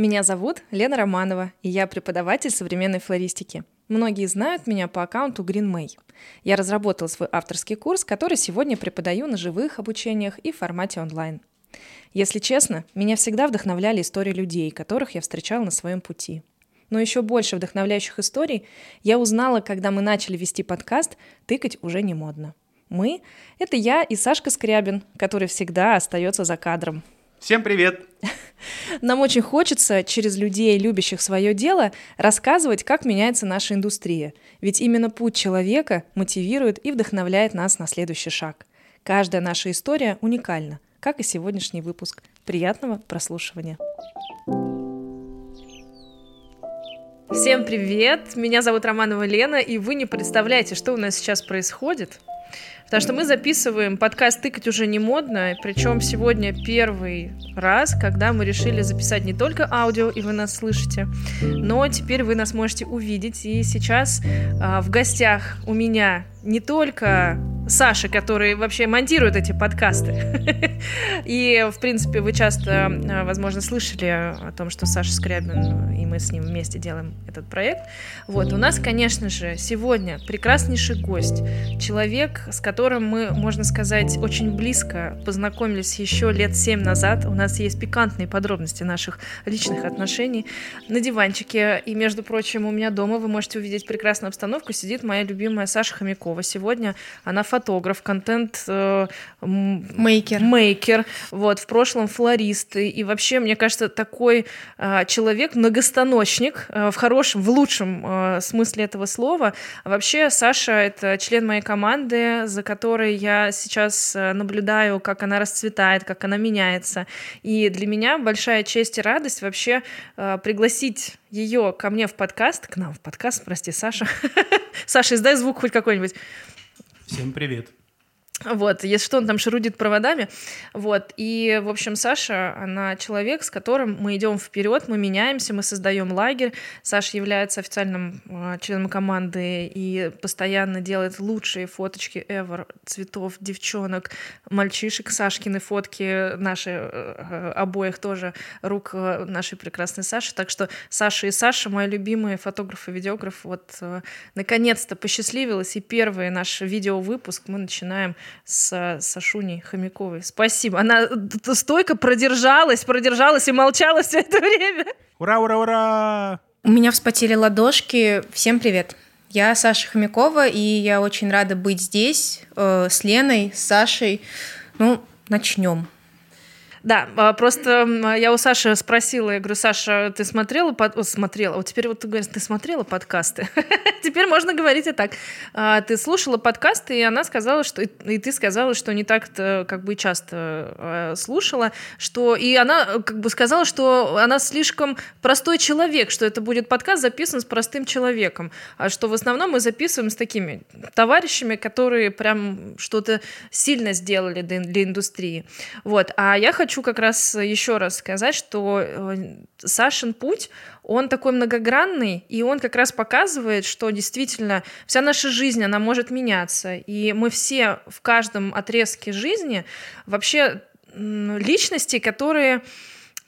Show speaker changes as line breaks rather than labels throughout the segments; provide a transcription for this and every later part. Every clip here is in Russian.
Меня зовут Лена Романова, и я преподаватель современной флористики. Многие знают меня по аккаунту Green May. Я разработала свой авторский курс, который сегодня преподаю на живых обучениях и в формате онлайн. Если честно, меня всегда вдохновляли истории людей, которых я встречала на своем пути. Но еще больше вдохновляющих историй я узнала, когда мы начали вести подкаст «Тыкать уже не модно». Мы — это я и Сашка Скрябин, который всегда остается за кадром.
Всем привет!
Нам очень хочется через людей, любящих свое дело, рассказывать, как меняется наша индустрия. Ведь именно путь человека мотивирует и вдохновляет нас на следующий шаг. Каждая наша история уникальна, как и сегодняшний выпуск. Приятного прослушивания! Всем привет! Меня зовут Романова Лена, и вы не представляете, что у нас сейчас происходит. Потому что мы записываем подкаст «Тыкать уже не модно», причем сегодня первый раз, когда мы решили записать не только аудио, и вы нас слышите, но теперь вы нас можете увидеть. И сейчас а, в гостях у меня не только Саша, который вообще монтирует эти подкасты. И, в принципе, вы часто, а, возможно, слышали о том, что Саша Скрябин, и мы с ним вместе делаем этот проект. Вот, у нас, конечно же, сегодня прекраснейший гость, человек, с которым мы, можно сказать, очень близко познакомились еще лет семь назад. У нас есть пикантные подробности наших личных отношений на диванчике. И, между прочим, у меня дома вы можете увидеть прекрасную обстановку. Сидит моя любимая Саша Хомякова Пескова. Сегодня она фотограф, контент э,
мейкер.
мейкер, вот, в прошлом флорист. И, и вообще, мне кажется, такой э, человек, многостаночник, э, в хорошем, в лучшем э, смысле этого слова. Вообще, Саша — это член моей команды, за которой я сейчас наблюдаю, как она расцветает, как она меняется. И для меня большая честь и радость вообще э, пригласить ее ко мне в подкаст, к нам в подкаст, прости, Саша. Саша, издай звук хоть какой-нибудь.
Всем привет.
Вот, если что, он там шарудит проводами. Вот, и, в общем, Саша, она человек, с которым мы идем вперед, мы меняемся, мы создаем лагерь. Саша является официальным э, членом команды и постоянно делает лучшие фоточки ever цветов, девчонок, мальчишек. Сашкины фотки наши э, обоих тоже рук э, нашей прекрасной Саши. Так что Саша и Саша, мои любимые фотографы, видеографы, вот э, наконец-то посчастливилась. И первый наш видеовыпуск мы начинаем с Сашуней Хомяковой. Спасибо. Она стойко продержалась, продержалась и молчала все это время.
Ура, ура, ура!
У меня вспотели ладошки. Всем привет. Я Саша Хомякова, и я очень рада быть здесь э, с Леной, с Сашей. Ну, начнем.
Да, а, просто я у Саши спросила, я говорю, Саша, ты смотрела, под... О, смотрела, вот теперь вот ты говоришь, ты смотрела подкасты? теперь можно говорить и так. А, ты слушала подкасты, и она сказала, что, и ты сказала, что не так-то как бы часто а, слушала, что, и она как бы сказала, что она слишком простой человек, что это будет подкаст записан с простым человеком, а что в основном мы записываем с такими товарищами, которые прям что-то сильно сделали для, индустрии. Вот, а я хочу хочу как раз еще раз сказать, что э, Сашин путь, он такой многогранный, и он как раз показывает, что действительно вся наша жизнь, она может меняться, и мы все в каждом отрезке жизни вообще личности, которые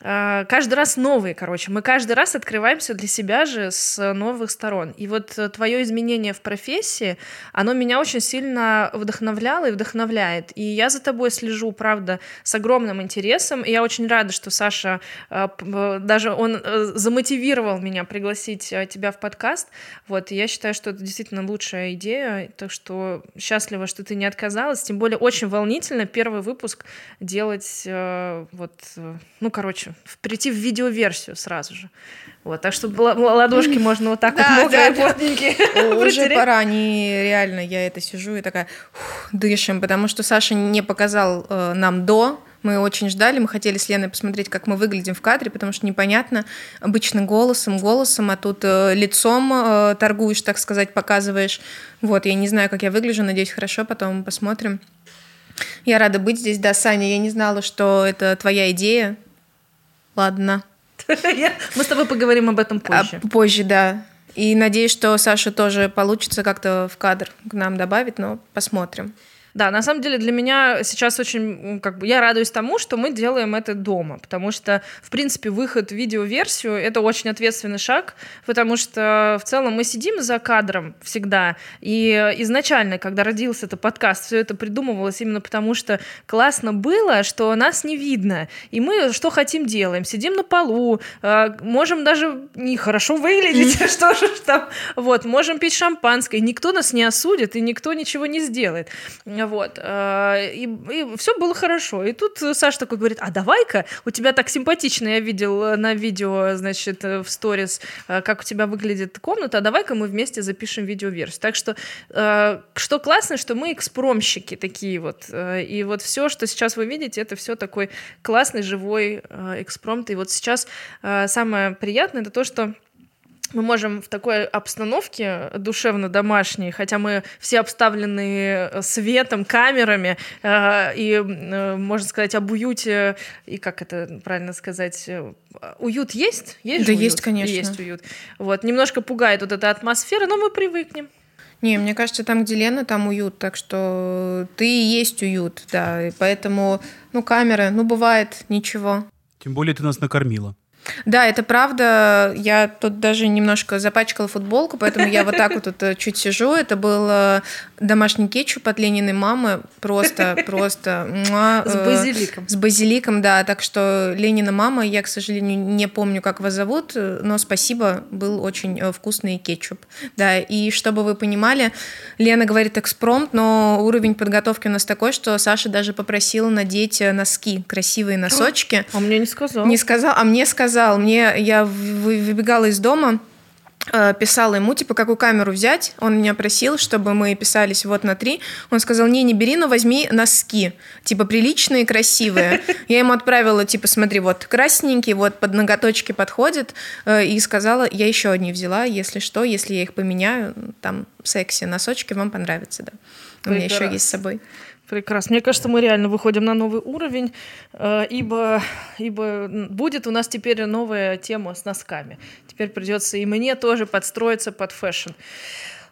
каждый раз новые, короче. Мы каждый раз открываемся для себя же с новых сторон. И вот э, твое изменение в профессии, оно меня очень сильно вдохновляло и вдохновляет. И я за тобой слежу, правда, с огромным интересом. И я очень рада, что Саша, э, э, даже он замотивировал меня пригласить тебя в подкаст. Вот, и я считаю, что это действительно лучшая идея. Так что счастлива, что ты не отказалась. Тем более очень волнительно первый выпуск делать вот, ну, короче, прийти в видеоверсию сразу же. Вот, так что ладошки можно вот так вот мокрые, да, плотненькие.
Уже пора, не реально, я это сижу и такая дышим, потому что Саша не показал э, нам до, мы очень ждали, мы хотели с Леной посмотреть, как мы выглядим в кадре, потому что непонятно, обычно голосом, голосом, а тут э, лицом э, торгуешь, так сказать, показываешь. Вот, я не знаю, как я выгляжу, надеюсь, хорошо, потом посмотрим. Я рада быть здесь, да, Саня, я не знала, что это твоя идея, Ладно.
Мы с тобой поговорим об этом позже.
А, позже, да. И надеюсь, что Саша тоже получится как-то в кадр к нам добавить, но посмотрим.
Да, на самом деле для меня сейчас очень, как бы, я радуюсь тому, что мы делаем это дома, потому что, в принципе, выход в видеоверсию — это очень ответственный шаг, потому что в целом мы сидим за кадром всегда, и изначально, когда родился этот подкаст, все это придумывалось именно потому, что классно было, что нас не видно, и мы что хотим делаем, сидим на полу, э, можем даже нехорошо выглядеть, что же там, вот, можем пить шампанское, никто нас не осудит, и никто ничего не сделает. Вот. Э, и, и все было хорошо. И тут Саша такой говорит, а давай-ка, у тебя так симпатично, я видел на видео, значит, в сторис, э, как у тебя выглядит комната, а давай-ка мы вместе запишем видеоверсию. Так что, э, что классно, что мы экспромщики такие вот. И вот все, что сейчас вы видите, это все такой классный, живой экспромт. И вот сейчас самое приятное, это то, что мы можем в такой обстановке душевно-домашней, хотя мы все обставлены э, светом, камерами, э, и, э, можно сказать, об уюте, и как это правильно сказать, э, уют есть?
Есть Да уют? есть, конечно.
Есть уют. Вот, немножко пугает вот эта атмосфера, но мы привыкнем.
Не, мне кажется, там, где Лена, там уют, так что ты и есть уют, да, и поэтому, ну, камеры, ну, бывает, ничего.
Тем более ты нас накормила.
Да, это правда. Я тут даже немножко запачкала футболку, поэтому я вот так вот тут э, чуть сижу. Это был э, домашний кетчуп от Лениной мамы. Просто, просто...
С э, базиликом.
С базиликом, да. Так что Ленина мама, я, к сожалению, не помню, как вас зовут, но спасибо, был очень вкусный кетчуп. Да, и чтобы вы понимали, Лена говорит экспромт, но уровень подготовки у нас такой, что Саша даже попросила надеть носки, красивые носочки.
А мне не сказал.
Не сказал, а мне сказал сказал, мне я выбегала из дома, э, писала ему, типа, какую камеру взять. Он меня просил, чтобы мы писались вот на три. Он сказал, не, не бери, но возьми носки. Типа, приличные, красивые. Я ему отправила, типа, смотри, вот красненький, вот под ноготочки подходит. Э, и сказала, я еще одни взяла, если что, если я их поменяю, там, секси, носочки, вам понравятся, да. У меня еще есть с собой.
Прекрасно. Мне кажется, мы реально выходим на новый уровень, э, ибо, ибо будет у нас теперь новая тема с носками. Теперь придется и мне тоже подстроиться под fashion.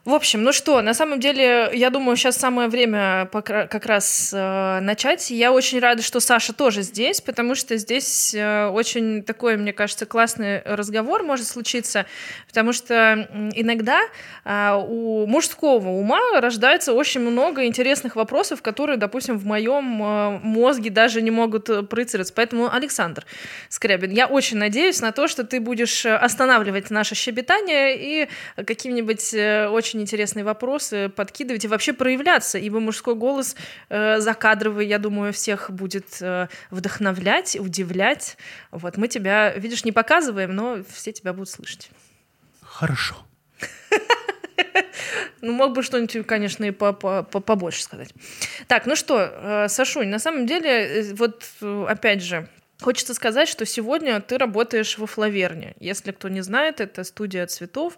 В общем, ну что, на самом деле, я думаю, сейчас самое время как раз э, начать. Я очень рада, что Саша тоже здесь, потому что здесь э, очень такой, мне кажется, классный разговор может случиться, потому что иногда э, у мужского ума рождается очень много интересных вопросов, которые, допустим, в моем э, мозге даже не могут э, проецироваться. Поэтому, Александр Скрябин, я очень надеюсь на то, что ты будешь останавливать наше щебетание и каким-нибудь э, очень очень интересные вопросы подкидывать и вообще проявляться, ибо мужской голос э, закадровый, я думаю, всех будет э, вдохновлять, удивлять. Вот мы тебя, видишь, не показываем, но все тебя будут слышать.
Хорошо.
Ну, мог бы что-нибудь, конечно, и побольше сказать. Так, ну что, э, Сашунь, на самом деле, э, вот э, опять же, Хочется сказать, что сегодня ты работаешь во Флаверне. Если кто не знает, это студия цветов,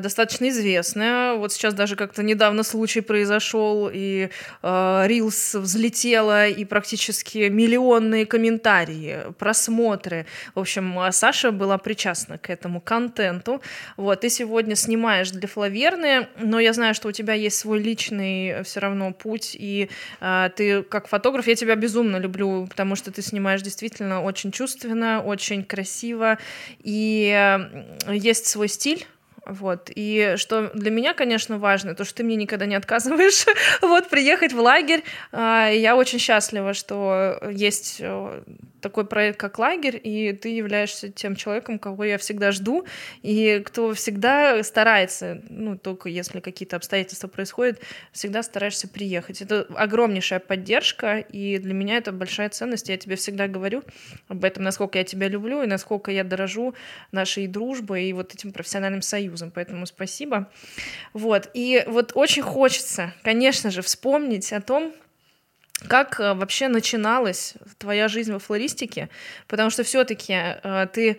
достаточно известная. Вот сейчас даже как-то недавно случай произошел, и Рилс э, взлетела, и практически миллионные комментарии, просмотры. В общем, а Саша была причастна к этому контенту. Вот, ты сегодня снимаешь для Флаверны, но я знаю, что у тебя есть свой личный все равно путь, и э, ты как фотограф, я тебя безумно люблю, потому что ты снимаешь действительно очень чувственно, очень красиво, и есть свой стиль, вот. И что для меня, конечно, важно, то, что ты мне никогда не отказываешь вот, приехать в лагерь. А, я очень счастлива, что есть э, такой проект, как лагерь, и ты являешься тем человеком, кого я всегда жду, и кто всегда старается, ну, только если какие-то обстоятельства происходят, всегда стараешься приехать. Это огромнейшая поддержка, и для меня это большая ценность. Я тебе всегда говорю об этом, насколько я тебя люблю, и насколько я дорожу нашей дружбой и вот этим профессиональным союзом. Поэтому спасибо. Вот. И вот очень хочется, конечно же, вспомнить о том, как э, вообще начиналась твоя жизнь во флористике? Потому что все-таки э, ты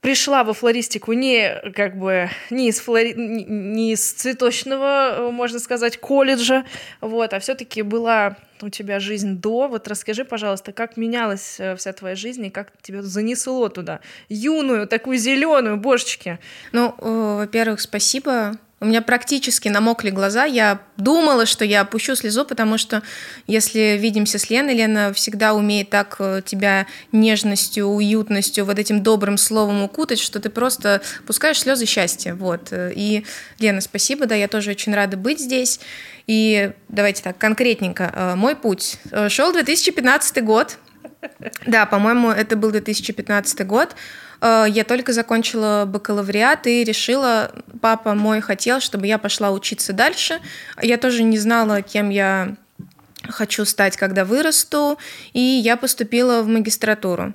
пришла во флористику не как бы не из, флори... не из цветочного, э, можно сказать, колледжа, вот, а все-таки была у тебя жизнь до. Вот расскажи, пожалуйста, как менялась вся твоя жизнь и как тебя занесло туда, юную, такую зеленую, божечки.
Ну, во-первых, спасибо У меня практически намокли глаза. Я думала, что я опущу слезу, потому что если видимся с Леной, Лена всегда умеет так э, тебя нежностью, уютностью, вот этим добрым словом укутать, что ты просто пускаешь слезы счастья. Вот. И, Лена, спасибо, да, я тоже очень рада быть здесь. И давайте так, конкретненько. Э, мой путь. Э, Шел 2015 год. Да, по-моему, это был 2015 год. Э, я только закончила бакалавриат и решила, папа мой хотел, чтобы я пошла учиться дальше. Я тоже не знала, кем я хочу стать, когда вырасту, и я поступила в магистратуру.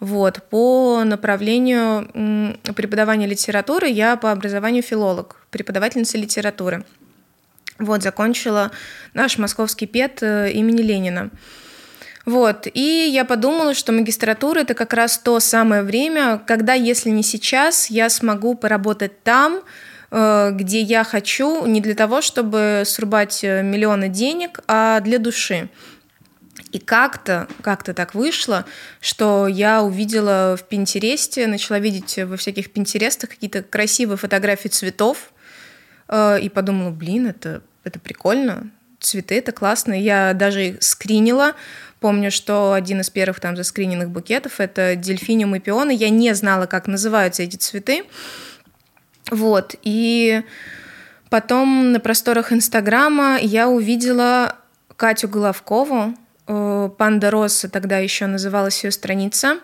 Вот, по направлению преподавания литературы я по образованию филолог, преподавательница литературы. Вот, закончила наш московский ПЕТ э, имени Ленина. Вот, и я подумала, что магистратура это как раз то самое время, когда, если не сейчас, я смогу поработать там, э, где я хочу, не для того, чтобы срубать э, миллионы денег, а для души. И как-то, как-то так вышло, что я увидела в Пинтересте, начала видеть во всяких Пинтерестах какие-то красивые фотографии цветов, э, и подумала, блин, это, это прикольно, цветы, это классно. Я даже их скринила, Помню, что один из первых там заскриненных букетов — это дельфиниум и пионы. Я не знала, как называются эти цветы. Вот, и потом на просторах Инстаграма я увидела Катю Головкову, э, Панда Росса тогда еще называлась ее страница.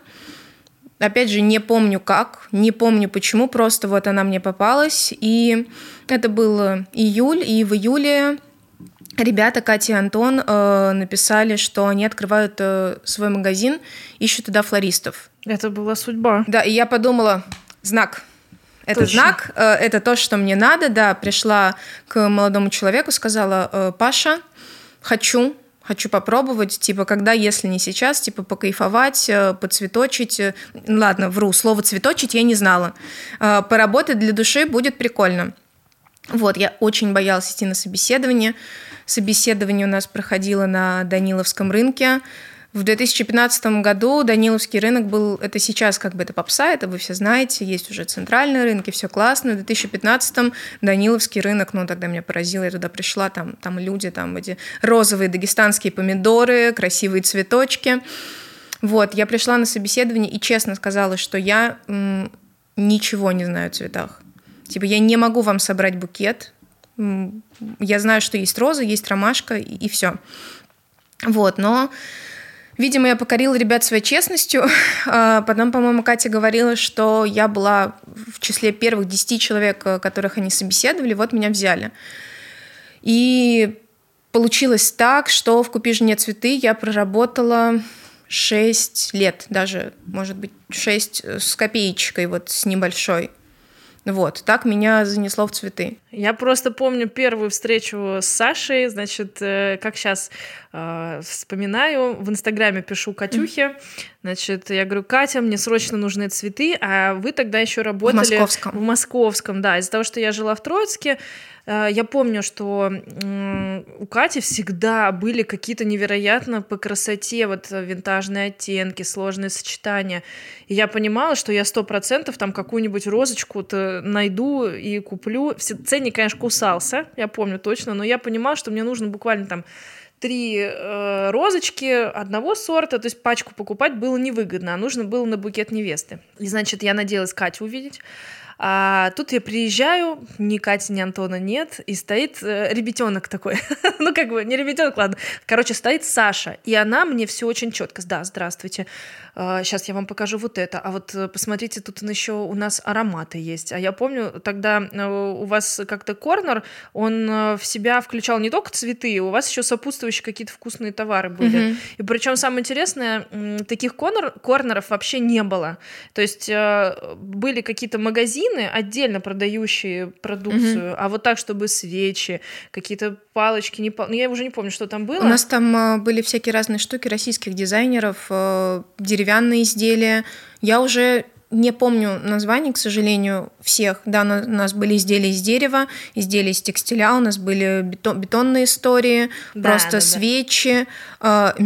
Опять же, не помню как, не помню почему, просто вот она мне попалась. И это был июль, и в июле ребята, Катя и Антон, э, написали, что они открывают э, свой магазин, ищут туда флористов.
Это была судьба.
Да, и я подумала, знак. Это
Точно.
знак, э, это то, что мне надо. Да, пришла к молодому человеку, сказала, э, Паша, хочу, хочу попробовать, типа, когда, если не сейчас, типа, покайфовать, э, поцветочить. Э, Ладно, вру, слово цветочить я не знала. Э, Поработать для души будет прикольно. Вот, я очень боялась идти на собеседование. Собеседование у нас проходило на Даниловском рынке. В 2015 году Даниловский рынок был, это сейчас как бы это попса, это вы все знаете, есть уже центральные рынки, все классно. В 2015 Даниловский рынок, ну тогда меня поразило, я туда пришла, там, там люди, там эти розовые дагестанские помидоры, красивые цветочки. Вот, я пришла на собеседование и честно сказала, что я м, ничего не знаю о цветах. Типа я не могу вам собрать букет, я знаю, что есть роза, есть ромашка и, и все. Вот, но Видимо, я покорила ребят своей честностью. А потом, по-моему, Катя говорила, что я была в числе первых десяти человек, э, которых они собеседовали, вот меня взяли. И получилось так, что в «Купи жене цветы» я проработала 6 лет, даже, может быть, 6 с копеечкой, вот с небольшой. Вот, так меня занесло в цветы.
Я просто помню первую встречу с Сашей, значит, э, как сейчас э, вспоминаю, в Инстаграме пишу Катюхе, значит, я говорю, Катя, мне срочно нужны цветы, а вы тогда еще работали...
В Московском.
В Московском, да, из-за того, что я жила в Троицке, я помню, что э, у Кати всегда были какие-то невероятно по красоте вот винтажные оттенки, сложные сочетания, и я понимала, что я сто процентов там какую-нибудь розочку-то найду и куплю. Ценник, конечно, кусался, я помню точно, но я понимала, что мне нужно буквально там три э, розочки одного сорта, то есть пачку покупать было невыгодно, а нужно было на букет невесты. И, значит, я надеялась Катю увидеть. А тут я приезжаю, ни Кати, ни Антона нет, и стоит э, ребятенок такой. ну, как бы, не ребятенок, ладно. Короче, стоит Саша, и она мне все очень четко. Да, здравствуйте. Сейчас я вам покажу вот это. А вот э, посмотрите, тут еще у нас ароматы есть. А я помню, тогда э, у вас как-то корнер, он э, в себя включал не только цветы, у вас еще сопутствующие какие-то вкусные товары были.
Мгм.
И причем самое интересное, таких корнер, корнеров вообще не было. То есть были какие-то магазины, отдельно продающие продукцию, а вот так, чтобы свечи, какие-то палочки, не пал- ну, я уже не помню, что там было.
У нас там были всякие разные штуки российских дизайнеров, э, деревянные изделия. Я уже не помню названий, к сожалению, всех. Да, у нас были изделия из дерева, изделия из текстиля, у нас были бетон, бетонные истории, да, просто да, свечи, да. э,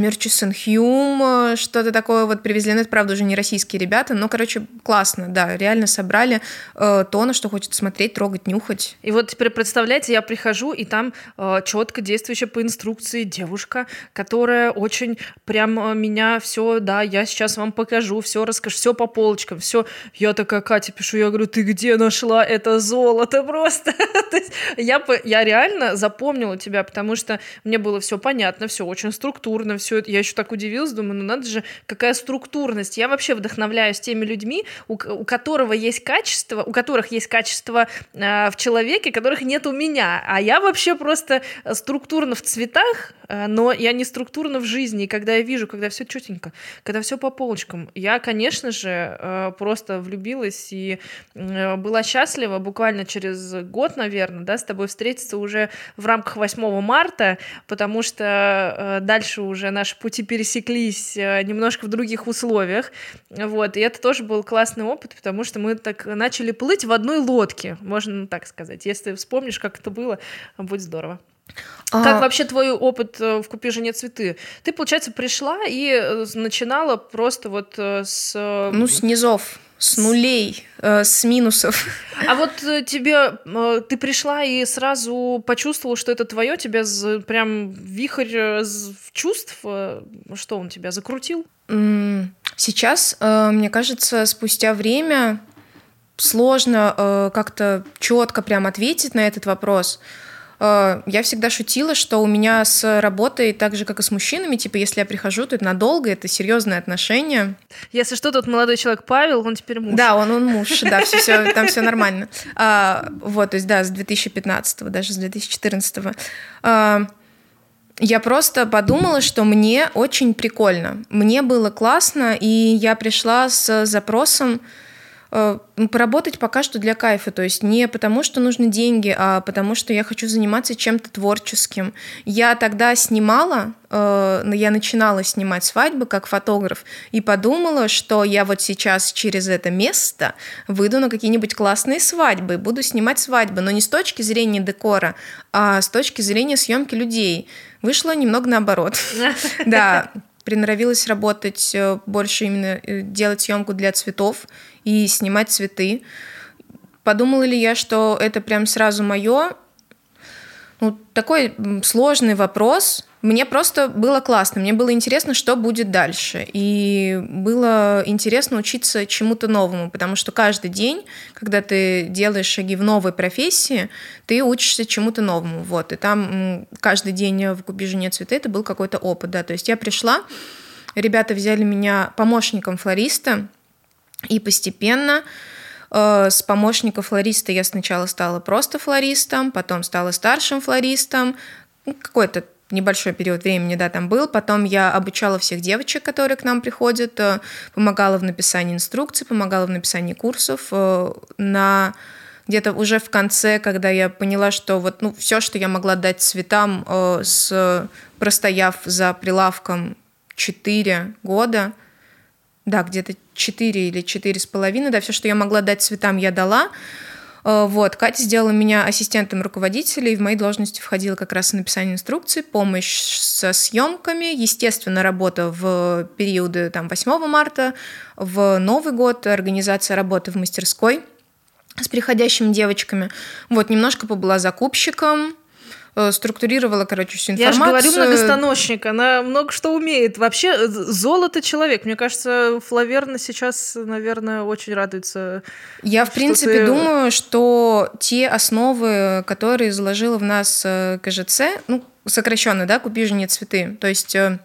э, что-то такое вот привезли. Ну, это, правда, уже не российские ребята, но, короче, классно, да, реально собрали э, то, на что хочется смотреть, трогать, нюхать.
И вот теперь представляете, я прихожу, и там э, четко действующая по инструкции девушка, которая очень прям э, меня все, да, я сейчас вам покажу, все расскажу, все по полочкам, все все. Я такая Катя пишу, я говорю, ты где нашла это золото просто? я, я реально запомнила тебя, потому что мне было все понятно, все очень структурно, все. Я еще так удивилась, думаю, ну надо же, какая структурность. Я вообще вдохновляюсь теми людьми, у, у которого есть качество, у которых есть качество э, в человеке, которых нет у меня. А я вообще просто структурно в цветах, э, но я не структурно в жизни. И когда я вижу, когда все четенько, когда все по полочкам, я, конечно же, э, просто влюбилась и э, была счастлива буквально через год, наверное, да, с тобой встретиться уже в рамках 8 марта, потому что э, дальше уже наши пути пересеклись э, немножко в других условиях, вот, и это тоже был классный опыт, потому что мы так начали плыть в одной лодке, можно так сказать. Если вспомнишь, как это было, будет здорово. А... Как вообще твой опыт в «Купи жене цветы»? Ты, получается, пришла и начинала просто вот с...
Ну, с низов с нулей, э, с минусов.
А вот э, тебе э, ты пришла и сразу почувствовала, что это твое, тебя прям вихрь э, чувств, э, что он тебя закрутил?
Сейчас, э, мне кажется, спустя время сложно э, как-то четко прям ответить на этот вопрос. Э, я всегда шутила, что у меня с работой, так же, как и с мужчинами, типа, если я прихожу, то это надолго, это серьезные отношения.
Если что, тот молодой человек Павел, он теперь муж.
Да, он, он муж, да, все, все, там все нормально. А, вот, то есть, да, с 2015, даже с 2014. А, я просто подумала, что мне очень прикольно. Мне было классно, и я пришла с запросом поработать пока что для кайфа, то есть не потому, что нужны деньги, а потому, что я хочу заниматься чем-то творческим. Я тогда снимала, э, я начинала снимать свадьбы как фотограф и подумала, что я вот сейчас через это место выйду на какие-нибудь классные свадьбы, буду снимать свадьбы, но не с точки зрения декора, а с точки зрения съемки людей. Вышло немного наоборот. Да, приноровилась работать э, больше именно делать съемку для цветов и снимать цветы. Подумала ли я, что это прям сразу мое? Ну, такой сложный вопрос. Мне просто было классно, мне было интересно, что будет дальше. И было интересно учиться чему-то новому, потому что каждый день, когда ты делаешь шаги в новой профессии, ты учишься чему-то новому. Вот. И там каждый день в «Купи цветы» это был какой-то опыт. Да. То есть я пришла, ребята взяли меня помощником флориста, и постепенно с помощника флориста я сначала стала просто флористом, потом стала старшим флористом. Ну, какой-то небольшой период времени, да, там был. Потом я обучала всех девочек, которые к нам приходят, э, помогала в написании инструкций, помогала в написании курсов. Э, на где-то уже в конце, когда я поняла, что вот ну, все, что я могла дать цветам, с, простояв за прилавком 4 года, да, где-то 4 или четыре с половиной, да, все, что я могла дать цветам, я дала. Э, вот, Катя сделала меня ассистентом руководителя, и в мои должности входило как раз написание инструкций, помощь со съемками, естественно, работа в периоды там, 8 марта, в Новый год, организация работы в мастерской с приходящими девочками. Вот, немножко побыла закупщиком, структурировала, короче, всю информацию.
Я же говорю, многостаночник, она много что умеет. Вообще, э, золото человек. Мне кажется, Флаверна сейчас, наверное, очень радуется.
Я, в принципе, ты... думаю, что те основы, которые заложила в нас э, КЖЦ, ну, сокращенно, да, «Купи же не цветы», то есть у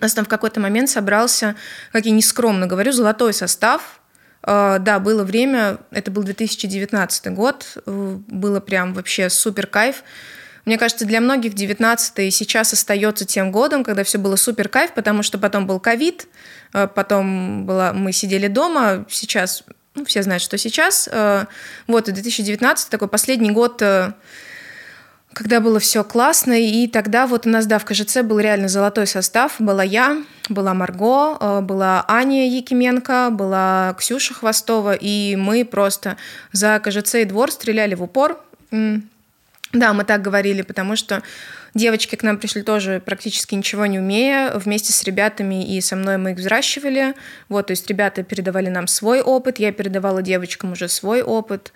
нас там в какой-то момент собрался, как я нескромно говорю, золотой состав, да, было время, это был 2019 год, было прям вообще супер кайф. Мне кажется, для многих 19 сейчас остается тем годом, когда все было супер кайф, потому что потом был ковид, э, потом была, мы сидели дома, сейчас, ну, все знают, что сейчас. Э, вот, и 2019 такой последний год э, когда было все классно, и тогда вот у нас, да, в КЖЦ был реально золотой состав. Была я, была Марго, была Аня Якименко, была Ксюша Хвостова, и мы просто за КЖЦ и двор стреляли в упор. Да, мы так говорили, потому что девочки к нам пришли тоже практически ничего не умея. Вместе с ребятами и со мной мы их взращивали. Вот, то есть ребята передавали нам свой опыт, я передавала девочкам уже свой опыт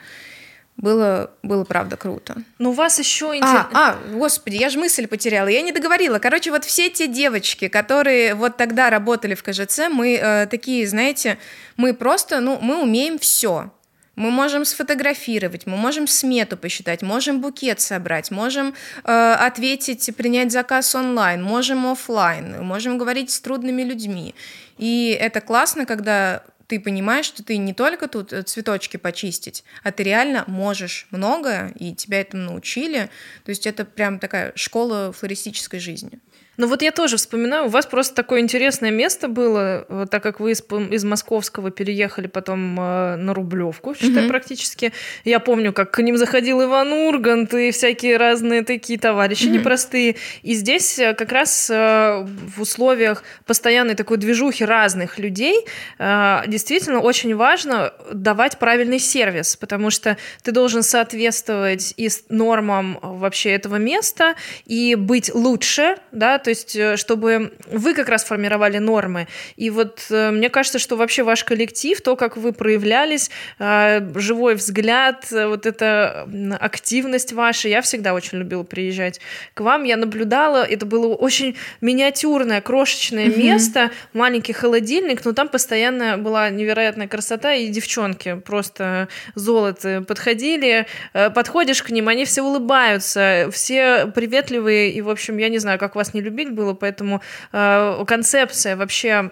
было, было правда круто.
Но у вас еще
интересно... А, а, господи, я же мысль потеряла, я не договорила. Короче, вот все те девочки, которые вот тогда работали в КЖЦ, мы э, такие, знаете, мы просто, ну, мы умеем все. Мы можем сфотографировать, мы можем смету посчитать, можем букет собрать, можем э, ответить, принять заказ онлайн, можем офлайн, можем говорить с трудными людьми. И это классно, когда ты понимаешь, что ты не только тут э, цветочки почистить, а ты реально можешь многое, и тебя этому научили. То есть это прям такая школа флористической жизни.
Ну вот я тоже вспоминаю, у вас просто такое интересное место было, так как вы из, из Московского переехали потом э, на Рублевку, считай, mm-hmm. практически. Я помню, как к ним заходил Иван Ургант и всякие разные такие товарищи mm-hmm. непростые. И здесь э, как раз э, в условиях постоянной такой движухи разных людей э, действительно очень важно давать правильный сервис, потому что ты должен соответствовать и нормам вообще этого места, и быть лучше, да, то есть э, чтобы вы как раз формировали нормы. И вот э, мне кажется, что вообще ваш коллектив, то, как вы проявлялись, э, живой взгляд, вот эта активность ваша, я всегда очень любила приезжать к вам. Я наблюдала, это было очень миниатюрное, крошечное mm-hmm. место, маленький холодильник, но там постоянно была невероятная красота, и девчонки просто золото подходили, подходишь к ним, они все улыбаются, все приветливые, и, в общем, я не знаю, как вас не любить, любить было, поэтому э, концепция вообще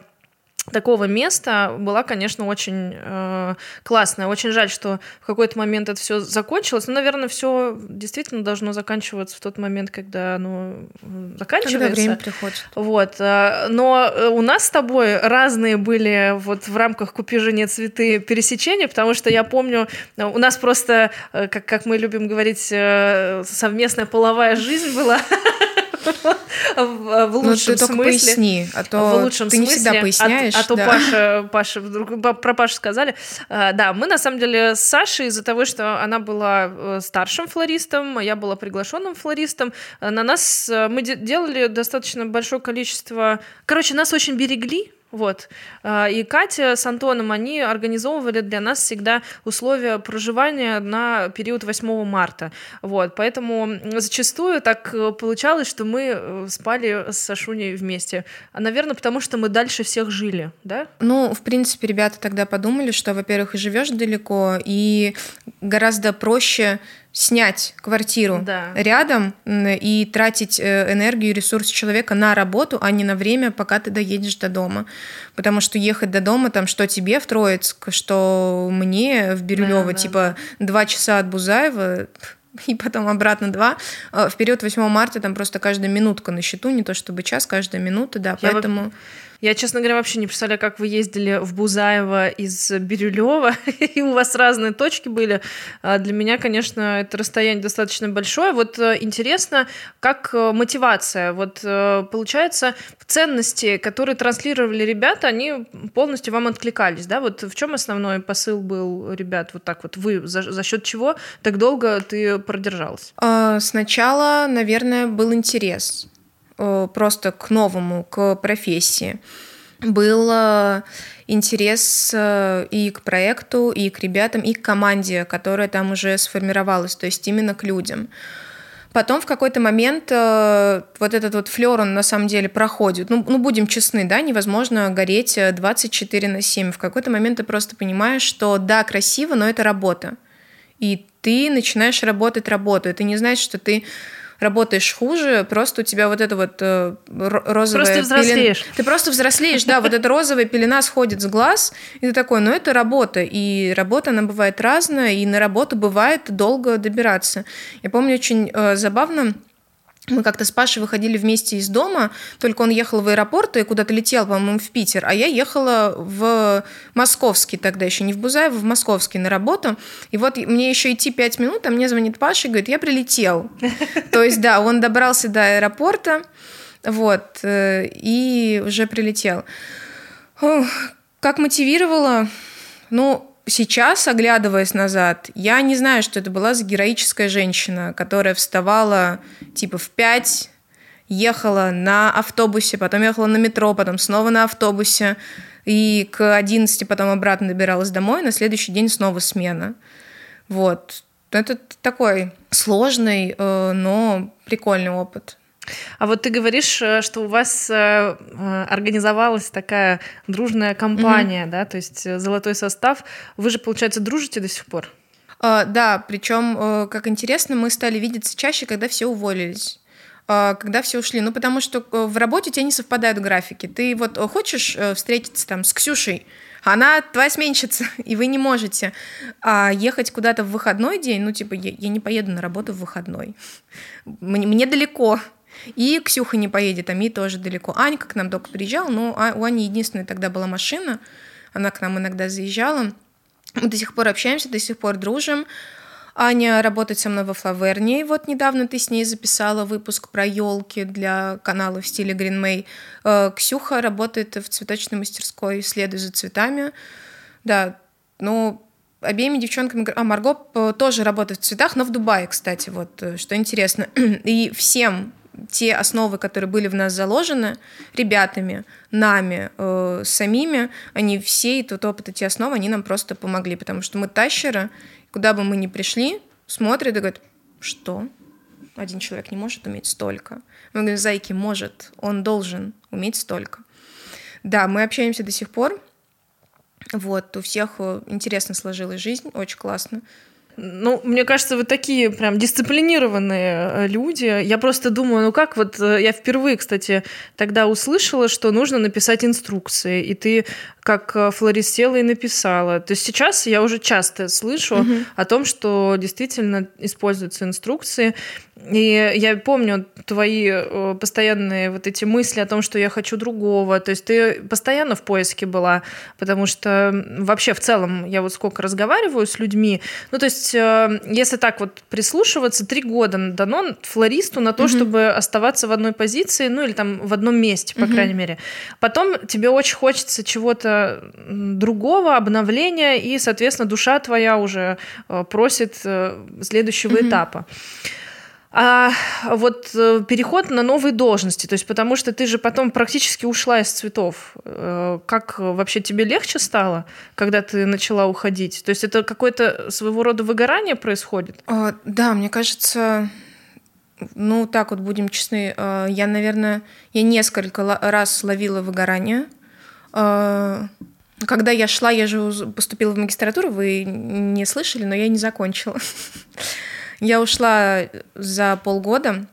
такого места была, конечно, очень э, классная. Очень жаль, что в какой-то момент это все закончилось. Но, наверное, все действительно должно заканчиваться в тот момент, когда оно заканчивается. Когда
время приходит.
Вот. Э, но э, у нас с тобой разные были вот в рамках «Купи цветы» пересечения, потому что я помню, у нас просто, э, как, как мы любим говорить, совместная половая жизнь была. в лучшем
ну, ты только
смысле.
поясни, а то в лучшем ты не смысле, всегда поясняешь.
А, а то
да.
Паша, Паша вдруг про Пашу сказали. А, да, мы на самом деле с Сашей из-за того, что она была э, старшим флористом, я была приглашенным флористом, э, на нас э, мы делали достаточно большое количество... Короче, нас очень берегли, вот. А, и Катя с Антоном, они организовывали для нас всегда условия проживания на период 8 марта. Вот. Поэтому зачастую так э, получалось, что мы э, спали с Сашуней вместе. А, наверное, потому что мы дальше всех жили, да?
Ну, в принципе, ребята тогда подумали, что, во-первых, и живешь далеко, и гораздо проще снять квартиру
да.
рядом и тратить э, энергию и ресурс человека на работу, а не на время, пока ты доедешь до дома. Потому что ехать до дома, там, что тебе в Троицк, что мне в Бирюлево, да, да, типа, два часа от Бузаева, и потом обратно два. А в период 8 марта там просто каждая минутка на счету, не то чтобы час, каждая минута, да, Я поэтому... Бы
я, честно говоря, вообще не представляю, как вы ездили в Бузаево из Бирюлева, и у вас разные точки были. А для меня, конечно, это расстояние достаточно большое. Вот э, интересно, как э, мотивация. Вот э, получается, ценности, которые транслировали ребята, они полностью вам откликались, да? Вот в чем основной посыл был ребят? Вот так вот вы за, за счет чего так долго ты продержалась?
А, сначала, наверное, был интерес просто к новому, к профессии. Был интерес э, и к проекту, и к ребятам, и к команде, которая там уже сформировалась, то есть именно к людям. Потом в какой-то момент э, вот этот вот флер, он на самом деле проходит. Ну, ну, будем честны, да, невозможно гореть 24 на 7. В какой-то момент ты просто понимаешь, что да, красиво, но это работа. И ты начинаешь работать работу. Это не значит, что ты работаешь хуже, просто у тебя вот это вот э, розовая
Просто взрослеешь.
Пелена... Ты просто взрослеешь, да, вот эта розовая пелена сходит с глаз, и ты такой, ну это работа, и работа, она бывает разная, и на работу бывает долго добираться. Я помню очень э, забавно, мы как-то с Пашей выходили вместе из дома, только он ехал в аэропорт и куда-то летел, по-моему, в Питер, а я ехала в Московский тогда еще, не в Бузаево, в Московский на работу. И вот мне еще идти пять минут, а мне звонит Паша и говорит, я прилетел. То есть, да, он добрался до аэропорта, вот, э, и уже прилетел. Как мотивировала? Ну, сейчас, оглядываясь назад, я не знаю, что это была за героическая женщина, которая вставала типа в пять, ехала на автобусе, потом ехала на метро, потом снова на автобусе, и к 11 потом обратно добиралась домой, на следующий день снова смена. Вот. Это такой сложный, э, но прикольный опыт.
А вот ты говоришь, э, что у вас э, э, организовалась такая дружная компания, mm-hmm. да, то есть золотой состав. Вы же, получается, дружите до сих пор?
Uh, да, причем, как интересно, мы стали видеться чаще, когда все уволились когда все ушли. Ну, потому что в работе у тебя не совпадают графики. Ты вот хочешь встретиться там с Ксюшей, она твоя сменщица, и вы не можете а ехать куда-то в выходной день, ну, типа, я, я не поеду на работу в выходной. Мне, мне далеко, и Ксюха не поедет, а Ми тоже далеко. Анька к нам только приезжала, но а, у Ани единственная тогда была машина, она к нам иногда заезжала. Мы до сих пор общаемся, до сих пор дружим. Аня работает со мной во Флаверне. Вот недавно ты с ней записала выпуск про елки для канала в стиле Green May. Э, Ксюха работает в цветочной мастерской, следует за цветами. Да, ну, обеими девчонками... А, Марго э, тоже работает в цветах, но в Дубае, кстати, вот, э, что интересно. И всем те основы, которые были в нас заложены ребятами, нами, э, самими, они все, и тот опыт, эти основы, они нам просто помогли, потому что мы тащеры, куда бы мы ни пришли, смотрят и говорят, что? Один человек не может уметь столько. Мы говорим, Зайки может, он должен уметь столько. Да, мы общаемся до сих пор. Вот, у всех э, интересно сложилась жизнь, очень классно.
Ну, мне кажется, вы такие прям дисциплинированные э, люди. Я просто думаю, ну как вот э, я впервые, кстати, тогда услышала, что нужно написать инструкции, и ты как э, флорист села и написала. То есть сейчас я уже часто слышу угу. о том, что действительно используются инструкции. И я помню твои э, постоянные вот эти мысли о том, что я хочу другого. То есть ты постоянно в поиске была, потому что вообще в целом я вот сколько разговариваю с людьми. Ну, то есть, э, если так вот прислушиваться, три года дано флористу на то, угу. чтобы оставаться в одной позиции, ну или там в одном месте, по угу. крайней мере. Потом тебе очень хочется чего-то другого, обновления, и, соответственно, душа твоя уже э, просит следующего угу. этапа а вот э, переход на новые должности, то есть потому что ты же потом практически ушла из цветов. Э, как вообще тебе легче стало, когда ты начала уходить? То есть это какое-то своего рода выгорание происходит?
А, да, мне кажется, ну так вот будем честны, э, я, наверное, я несколько раз ловила выгорание. Когда я шла, я же поступила в магистратуру, вы не слышали, но я не закончила. Я ушла за полгода.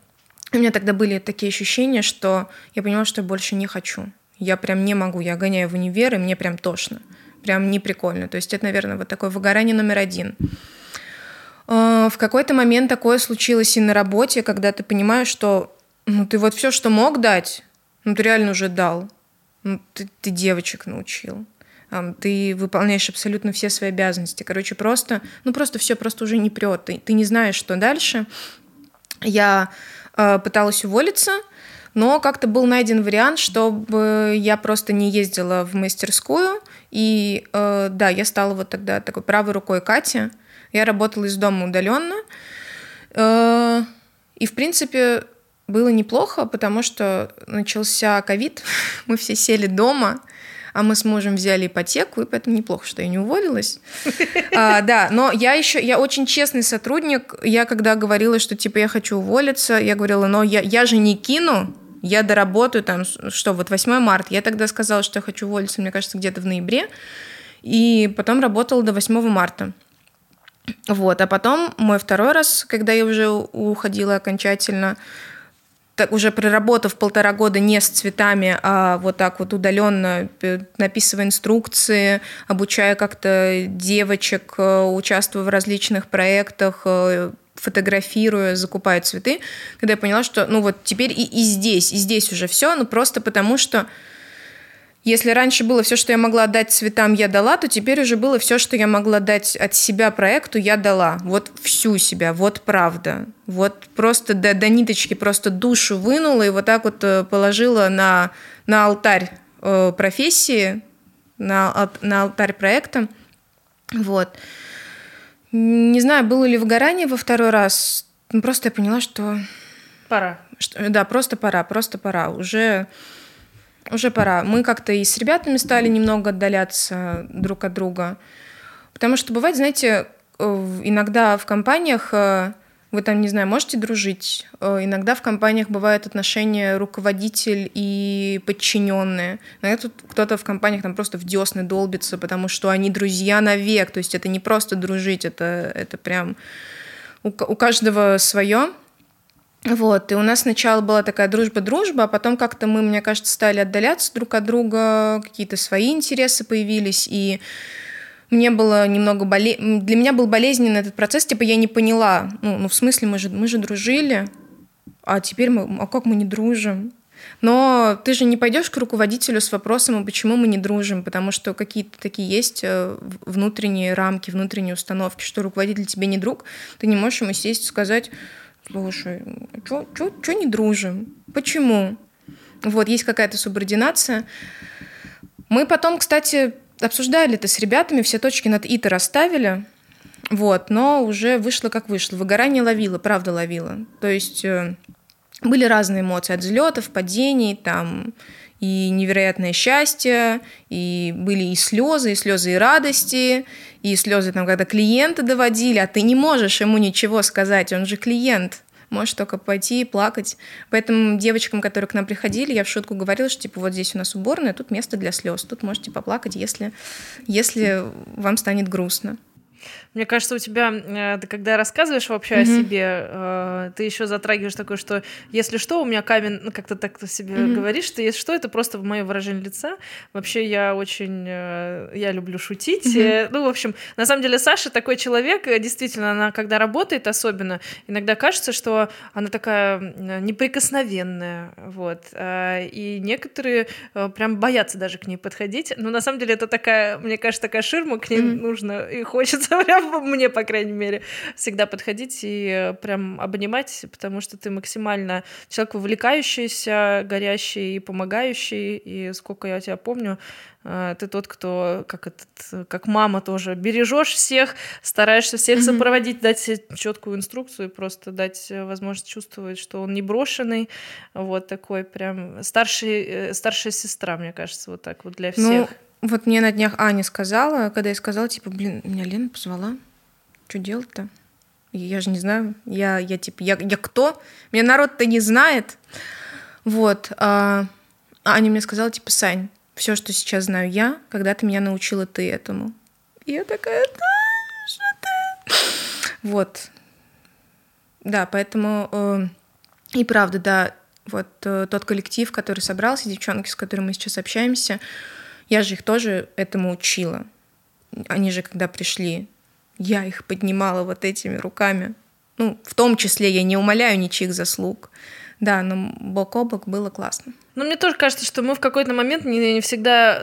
У меня тогда были такие ощущения, что я поняла, что я больше не хочу. Я прям не могу, я гоняю в универ, и мне прям тошно. Прям не прикольно. То есть это, наверное, вот такое выгорание номер один. А, в какой-то момент такое случилось и на работе, когда ты понимаешь, что ну, ты вот все, что мог дать, ну, ты реально уже дал. Ну, ты, ты девочек научил ты выполняешь абсолютно все свои обязанности. Короче, просто, ну просто все просто уже не прет. Ты, ты не знаешь, что дальше. Я э, пыталась уволиться, но как-то был найден вариант, чтобы я просто не ездила в мастерскую. И э, да, я стала вот тогда такой правой рукой Кати. Я работала из дома удаленно. Э, и, в принципе, было неплохо, потому что начался ковид, мы все сели дома, а мы с мужем взяли ипотеку, и поэтому неплохо, что я не уволилась. А, да, но я еще, я очень честный сотрудник. Я когда говорила, что типа я хочу уволиться, я говорила, но я, я же не кину, я доработаю там, что вот 8 марта. Я тогда сказала, что я хочу уволиться, мне кажется, где-то в ноябре. И потом работала до 8 марта. Вот, а потом мой второй раз, когда я уже уходила окончательно, так, уже проработав полтора года не с цветами, а вот так вот удаленно, написывая инструкции, обучая как-то девочек, э, участвуя в различных проектах, э, фотографируя, закупаю цветы, когда я поняла, что ну вот теперь и, и здесь, и здесь уже все, ну просто потому что если раньше было все, что я могла дать цветам, я дала, то теперь уже было все, что я могла дать от себя проекту, я дала. Вот всю себя, вот правда. Вот просто до, до ниточки просто душу вынула и вот так вот э, положила на, на алтарь э, профессии, на, на алтарь проекта. Вот. Не знаю, было ли выгорание во второй раз. Просто я поняла, что...
Пора.
Что, да, просто пора, просто пора. Уже уже пора. Мы как-то и с ребятами стали немного отдаляться друг от друга. Потому что бывает, знаете, э, иногда в компаниях э, вы там, не знаю, можете дружить. Э, иногда в компаниях бывают отношения руководитель и подчиненные. Иногда тут кто-то в компаниях там просто в десны долбится, потому что они друзья навек. То есть это не просто дружить, это, это прям у, у каждого свое. Вот, и у нас сначала была такая дружба-дружба, а потом как-то мы, мне кажется, стали отдаляться друг от друга, какие-то свои интересы появились, и мне было немного боле... для меня был болезненный этот процесс, типа я не поняла, ну, ну в смысле мы же мы же дружили, а теперь мы, а как мы не дружим? Но ты же не пойдешь к руководителю с вопросом, а почему мы не дружим, потому что какие-то такие есть э, внутренние рамки, внутренние установки, что руководитель тебе не друг, ты не можешь ему сесть и сказать, слушай, что не дружим? Почему? Вот, есть какая-то субординация. Мы потом, кстати, обсуждали это с ребятами, все точки над «и»-то расставили, вот, но уже вышло как вышло. Выгорание ловило, правда ловило. То есть э, были разные эмоции от взлетов, падений, там, и невероятное счастье, и были и слезы, и слезы и радости, и слезы там, когда клиенты доводили, а ты не можешь ему ничего сказать, он же клиент, можешь только пойти и плакать. Поэтому девочкам, которые к нам приходили, я в шутку говорила, что типа вот здесь у нас уборная, тут место для слез, тут можете поплакать, если, если вам станет грустно.
Мне кажется, у тебя, э, ты когда рассказываешь вообще mm-hmm. о себе, э, ты еще затрагиваешь такое, что если что, у меня камень, ну как-то так себе mm-hmm. говоришь, что если что, это просто мое выражение лица. Вообще я очень, э, я люблю шутить. Mm-hmm. Ну, в общем, на самом деле Саша такой человек, действительно, она когда работает особенно, иногда кажется, что она такая неприкосновенная, вот. И некоторые прям боятся даже к ней подходить. Но на самом деле это такая, мне кажется, такая ширма, к ней mm-hmm. нужно и хочется прям мне, по крайней мере, всегда подходить и прям обнимать, потому что ты максимально человек увлекающийся, горящий и помогающий, и сколько я тебя помню, э, ты тот, кто, как, этот, как мама тоже, бережешь всех, стараешься всех сопроводить, дать четкую инструкцию просто дать возможность чувствовать, что он не брошенный, вот такой прям старший, э, старшая сестра, мне кажется, вот так вот для ну, всех. Ну,
вот мне на днях Аня сказала, когда я сказала, типа, блин, меня Лена позвала. Что делать-то? Я же не знаю. Я, я типа, я, я кто? Меня народ-то не знает. Вот. А Аня мне сказала, типа, Сань, все, что сейчас знаю я, когда-то меня научила ты этому. И я такая, да, что ты? Вот. Да, поэтому э, и правда, да, вот э, тот коллектив, который собрался, девчонки, с которыми мы сейчас общаемся, я же их тоже этому учила. Они же, когда пришли, я их поднимала вот этими руками. Ну, в том числе я не умоляю ничьих заслуг. Да, но бок о бок было классно.
Ну, мне тоже кажется, что мы в какой-то момент не, не всегда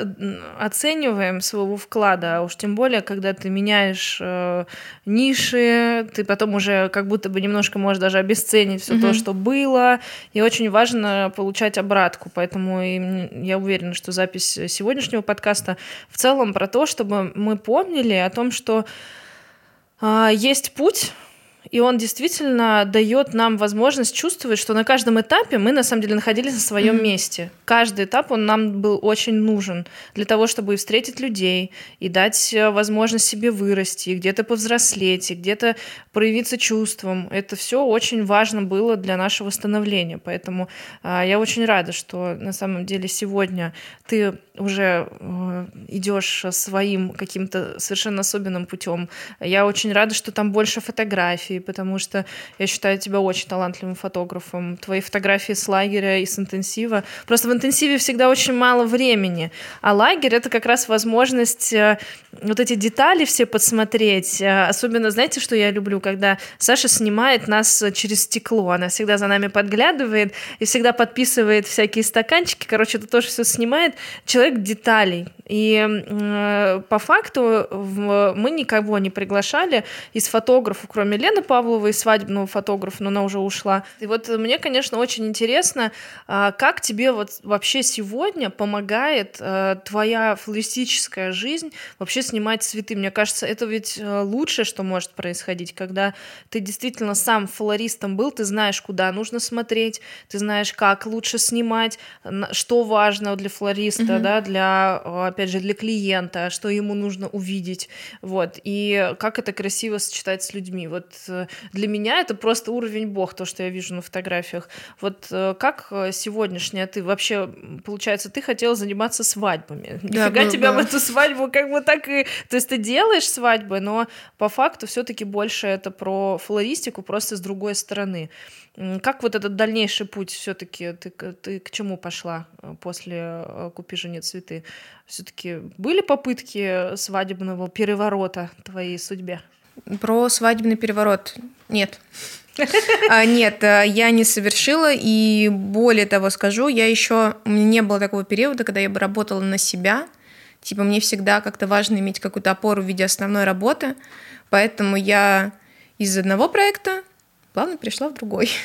оцениваем своего вклада, а уж тем более, когда ты меняешь э, ниши, ты потом уже как будто бы немножко можешь даже обесценить все mm-hmm. то, что было, и очень важно получать обратку, поэтому и я уверена, что запись сегодняшнего подкаста в целом про то, чтобы мы помнили о том, что э, есть путь, и он действительно дает нам возможность чувствовать, что на каждом этапе мы на самом деле находились на своем mm-hmm. месте. Каждый этап он нам был очень нужен для того, чтобы и встретить людей, и дать э, возможность себе вырасти, где-то повзрослеть, и где-то проявиться чувством. Это все очень важно было для нашего становления. Поэтому э, я очень рада, что на самом деле сегодня ты уже э, идешь своим каким-то совершенно особенным путем. Я очень рада, что там больше фотографий фотографии, потому что я считаю тебя очень талантливым фотографом. Твои фотографии с лагеря и с интенсива. Просто в интенсиве всегда очень мало времени, а лагерь — это как раз возможность э, вот эти детали все подсмотреть. Э, особенно, знаете, что я люблю, когда Саша снимает нас через стекло. Она всегда за нами подглядывает и всегда подписывает всякие стаканчики. Короче, это тоже все снимает. Человек деталей. И э, по факту в, мы никого не приглашали из фотографов, кроме Лены Павловой, свадебного фотографа, но она уже ушла. И вот мне, конечно, очень интересно, э, как тебе вот вообще сегодня помогает э, твоя флористическая жизнь вообще снимать цветы. Мне кажется, это ведь э, лучшее, что может происходить, когда ты действительно сам флористом был, ты знаешь, куда нужно смотреть, ты знаешь, как лучше снимать, что важно для флориста, mm-hmm. да, для э, опять же, для клиента, что ему нужно увидеть, вот, и как это красиво сочетать с людьми. Вот э, для меня это просто уровень бог, то, что я вижу на фотографиях. Вот э, как э, сегодняшняя ты вообще, получается, ты хотела заниматься свадьбами. Да, Нифига тебя да. в эту свадьбу как бы так и... То есть ты делаешь свадьбы, но по факту все таки больше это про флористику, просто с другой стороны. Как вот этот дальнейший путь все-таки ты, ты к чему пошла э, после э, «Купи жене цветы»? Все-таки были попытки свадебного переворота твоей судьбе?
Про свадебный переворот нет. А, нет, э, я не совершила, и более того скажу, я еще, у меня не было такого периода, когда я бы работала на себя, типа мне всегда как-то важно иметь какую-то опору в виде основной работы, поэтому я из одного проекта плавно перешла в другой.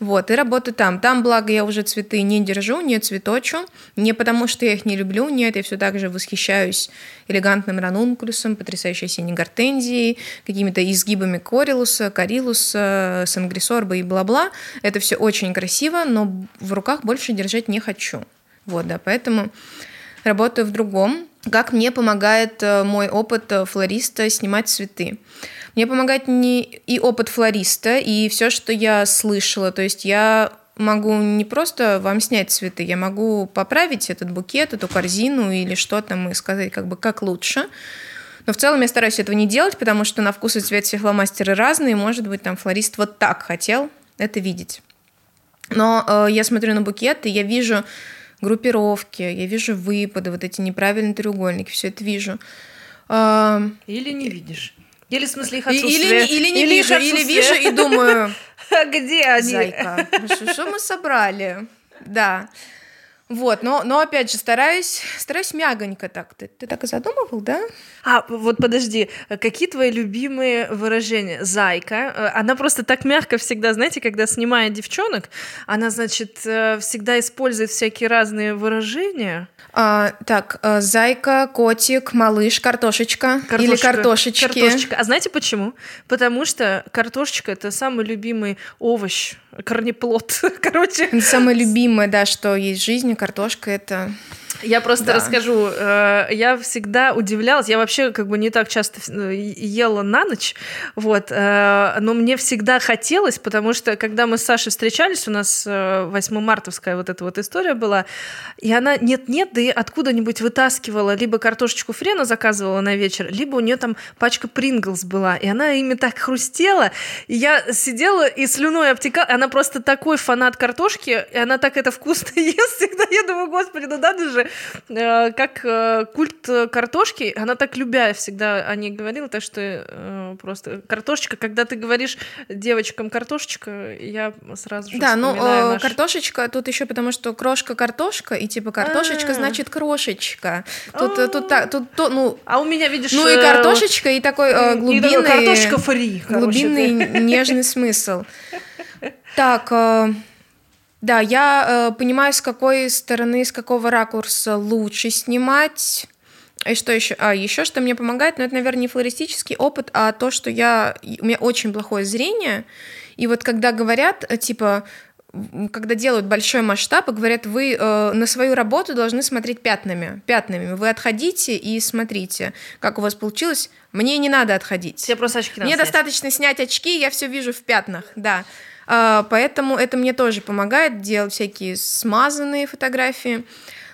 Вот, и работаю там. Там, благо, я уже цветы не держу, не цветочу. Не потому, что я их не люблю, нет, я все так же восхищаюсь элегантным ранункулюсом, потрясающей синей гортензией, какими-то изгибами корилуса, карилуса, сангрисорба и бла-бла. Это все очень красиво, но в руках больше держать не хочу. Вот, да, поэтому работаю в другом. Как мне помогает э, мой опыт э, флориста снимать цветы? Мне помогает не и опыт флориста, и все, что я слышала. То есть я могу не просто вам снять цветы, я могу поправить этот букет, эту корзину или что там и сказать, как бы как лучше. Но в целом я стараюсь этого не делать, потому что на вкус и цвет все фломастеры разные, может быть, там флорист вот так хотел это видеть. Но э, я смотрю на букет, и я вижу группировки, я вижу выпады, вот эти неправильные треугольники, все это вижу.
Или не видишь. Или в смысле их отсутствие.
Или, или не или вижу, или вижу и думаю,
где они?
Зайка, что мы собрали? Да. Вот, но, но опять же, стараюсь, стараюсь мягонько так. Ты, ты так и задумывал, да?
А, вот подожди, какие твои любимые выражения? Зайка, э, она просто так мягко всегда, знаете, когда снимает девчонок, она, значит, э, всегда использует всякие разные выражения.
А, так, э, зайка, котик, малыш, картошечка, картошечка или картошечки. Картошечка.
А знаете почему? Потому что картошечка — это самый любимый овощ корнеплод, короче.
Самое любимое, да, что есть в жизни, картошка — это
я просто да. расскажу. Э, я всегда удивлялась. Я вообще как бы не так часто э, ела на ночь, вот. Э, но мне всегда хотелось, потому что когда мы с Сашей встречались, у нас 8 мартовская вот эта вот история была, и она нет-нет, да и откуда-нибудь вытаскивала, либо картошечку френа заказывала на вечер, либо у нее там пачка Принглс была, и она ими так хрустела, и я сидела и слюной обтекала, она просто такой фанат картошки, и она так это вкусно ест всегда, я думаю, господи, ну надо же, Э, как э, культ картошки, она так любя всегда о ней говорила, так что э, просто картошечка, когда ты говоришь девочкам картошечка, я сразу же
Да, ну
наш...
картошечка тут еще потому, что крошка картошка, и типа картошечка А-а-а. значит крошечка. Тут, тут, тут, тут, тут, ну...
А у меня, видишь...
Ну и картошечка, и такой глубинный...
Картошка фри,
Глубинный нежный смысл. Так, да, я э, понимаю, с какой стороны, с какого ракурса лучше снимать. И что еще? А, еще что мне помогает, но это, наверное, не флористический опыт, а то, что я... У меня очень плохое зрение. И вот когда говорят, э, типа, когда делают большой масштаб и говорят, вы э, на свою работу должны смотреть пятнами, пятнами. Вы отходите и смотрите, как у вас получилось. Мне не надо отходить.
Тебе просто очки
Мне
снять.
достаточно снять очки, я все вижу в пятнах, да. А, поэтому это мне тоже помогает делать всякие смазанные фотографии.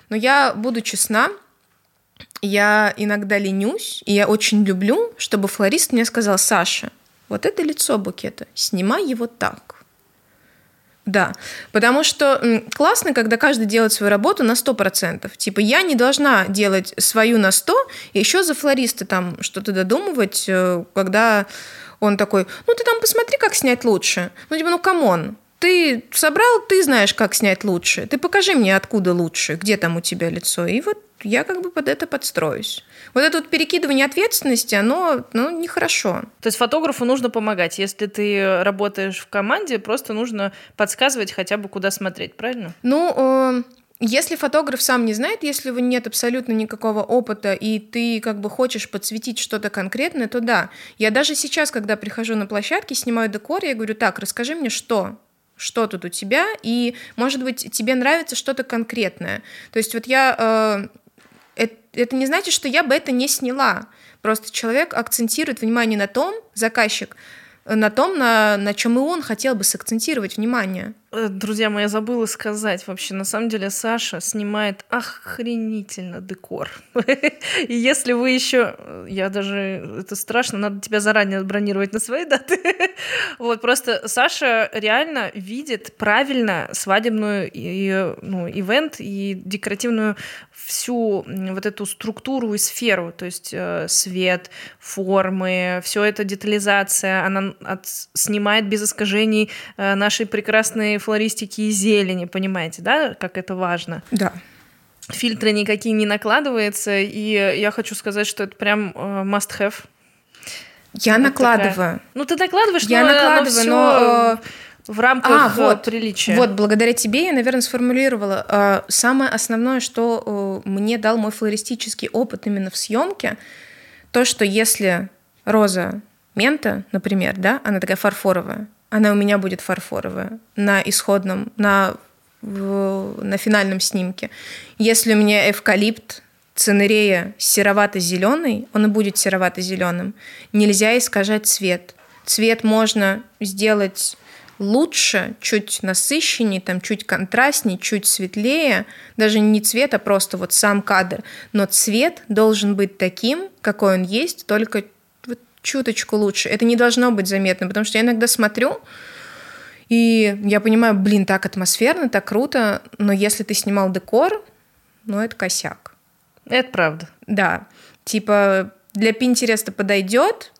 Но я буду честна, я иногда ленюсь, и я очень люблю, чтобы флорист мне сказал, Саша, вот это лицо букета, снимай его так. Да, потому что классно, когда каждый делает свою работу на 100%. Типа я не должна делать свою на 100, и еще за флориста там что-то додумывать, э, когда он такой, ну ты там посмотри, как снять лучше. Ну типа, ну come on, ты собрал, ты знаешь, как снять лучше. Ты покажи мне, откуда лучше, где там у тебя лицо. И вот я как бы под это подстроюсь. Вот это вот перекидывание ответственности, оно ну, нехорошо.
То есть фотографу нужно помогать. Если ты работаешь в команде, просто нужно подсказывать хотя бы, куда смотреть, правильно?
Ну, э, если фотограф сам не знает, если у него нет абсолютно никакого опыта, и ты как бы хочешь подсветить что-то конкретное, то да. Я даже сейчас, когда прихожу на площадке, снимаю декор, я говорю, так, расскажи мне, что что тут у тебя, и, может быть, тебе нравится что-то конкретное. То есть вот я... Э, это, не значит, что я бы это не сняла. Просто человек акцентирует внимание на том, заказчик, на том, на, на чем и он хотел бы сакцентировать внимание.
Э, друзья мои, я забыла сказать вообще. На самом деле Саша снимает охренительно декор. И если вы еще... Я даже... Это страшно, надо тебя заранее бронировать на свои даты. Вот, просто Саша реально видит правильно свадебную и, ну, ивент и декоративную всю вот эту структуру и сферу. То есть э, свет, формы, все это детализация. Она от... снимает без искажений э, наши прекрасные флористики и зелени, понимаете, да, как это важно?
Да.
Фильтры никакие не накладываются, и я хочу сказать, что это прям э, must have.
Я вот накладываю.
Такая... Ну, ты накладываешь,
я
но,
накладываю, но, но
в рамках а, вот, приличия.
Вот, благодаря тебе я, наверное, сформулировала. Самое основное, что мне дал мой флористический опыт именно в съемке, то, что если роза мента, например, да, она такая фарфоровая, она у меня будет фарфоровая на исходном, на, в, на финальном снимке. Если у меня эвкалипт, цинерея серовато-зеленый, он будет серовато-зеленым. Нельзя искажать цвет. Цвет можно сделать лучше, чуть насыщеннее, там чуть контрастнее, чуть светлее, даже не цвет, а просто вот сам кадр. Но цвет должен быть таким, какой он есть, только чуточку лучше. Это не должно быть заметно, потому что я иногда смотрю, и я понимаю, блин, так атмосферно, так круто, но если ты снимал декор, ну это косяк.
Это правда.
Да. Типа для Пинтереста подойдет,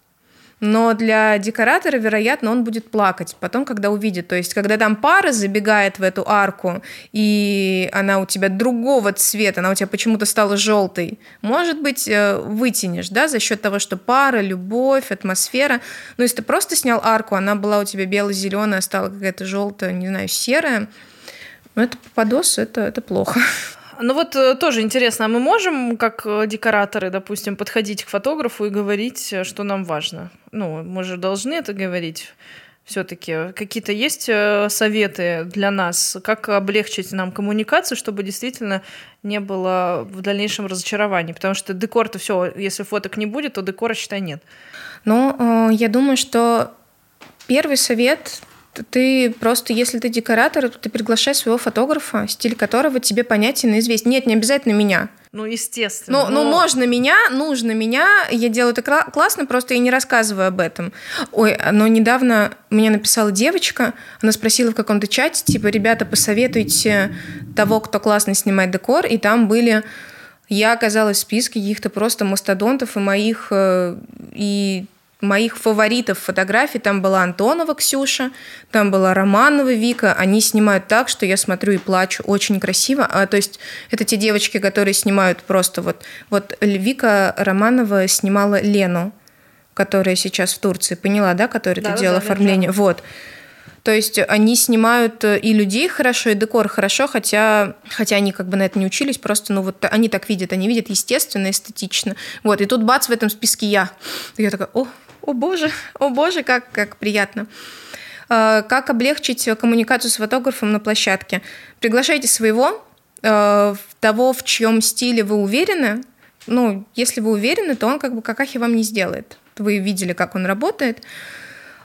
но для декоратора, вероятно, он будет плакать потом, когда увидит. То есть, когда там пара забегает в эту арку, и она у тебя другого цвета, она у тебя почему-то стала желтой, может быть, э, вытянешь, да, за счет того, что пара, любовь, атмосфера. Но если ты просто снял арку, она была у тебя бело-зеленая, стала какая-то желтая, не знаю, серая, ну, это попадос, это, это плохо.
Ну вот э, тоже интересно, а мы можем, как э, декораторы, допустим, подходить к фотографу и говорить, э, что нам важно? Ну, мы же должны это говорить все-таки. Какие-то есть советы для нас, как облегчить нам коммуникацию, чтобы действительно не было в дальнейшем разочарований? Потому что декор-то все, если фоток не будет, то декора, считай, нет.
Ну, я думаю, что первый совет ты просто, если ты декоратор, то ты приглашай своего фотографа, стиль которого тебе понятен и известен. Нет, не обязательно меня.
Ну, естественно.
Ну, но... ну, можно меня, нужно меня. Я делаю это классно, просто я не рассказываю об этом. Ой, но недавно мне написала девочка, она спросила в каком-то чате, типа, ребята, посоветуйте того, кто классно снимает декор, и там были я оказалась в списке каких-то просто мастодонтов и моих э, и моих фаворитов фотографий там была Антонова Ксюша, там была Романова Вика. Они снимают так, что я смотрю и плачу. Очень красиво. А, то есть это те девочки, которые снимают просто вот... Вот Вика Романова снимала Лену, которая сейчас в Турции. Поняла, да? Которая да, делала да, оформление. Да. Вот. То есть они снимают э, и людей хорошо, и декор хорошо, хотя, хотя они как бы на это не учились, просто, ну вот они так видят, они видят естественно, эстетично. Вот, и тут бац, в этом списке я. И я такая, о, о боже, о боже, как, как приятно. А, как облегчить коммуникацию с фотографом на площадке? Приглашайте своего, а, того, в чьем стиле вы уверены. Ну, если вы уверены, то он как бы какахи вам не сделает. Вы видели, как он работает.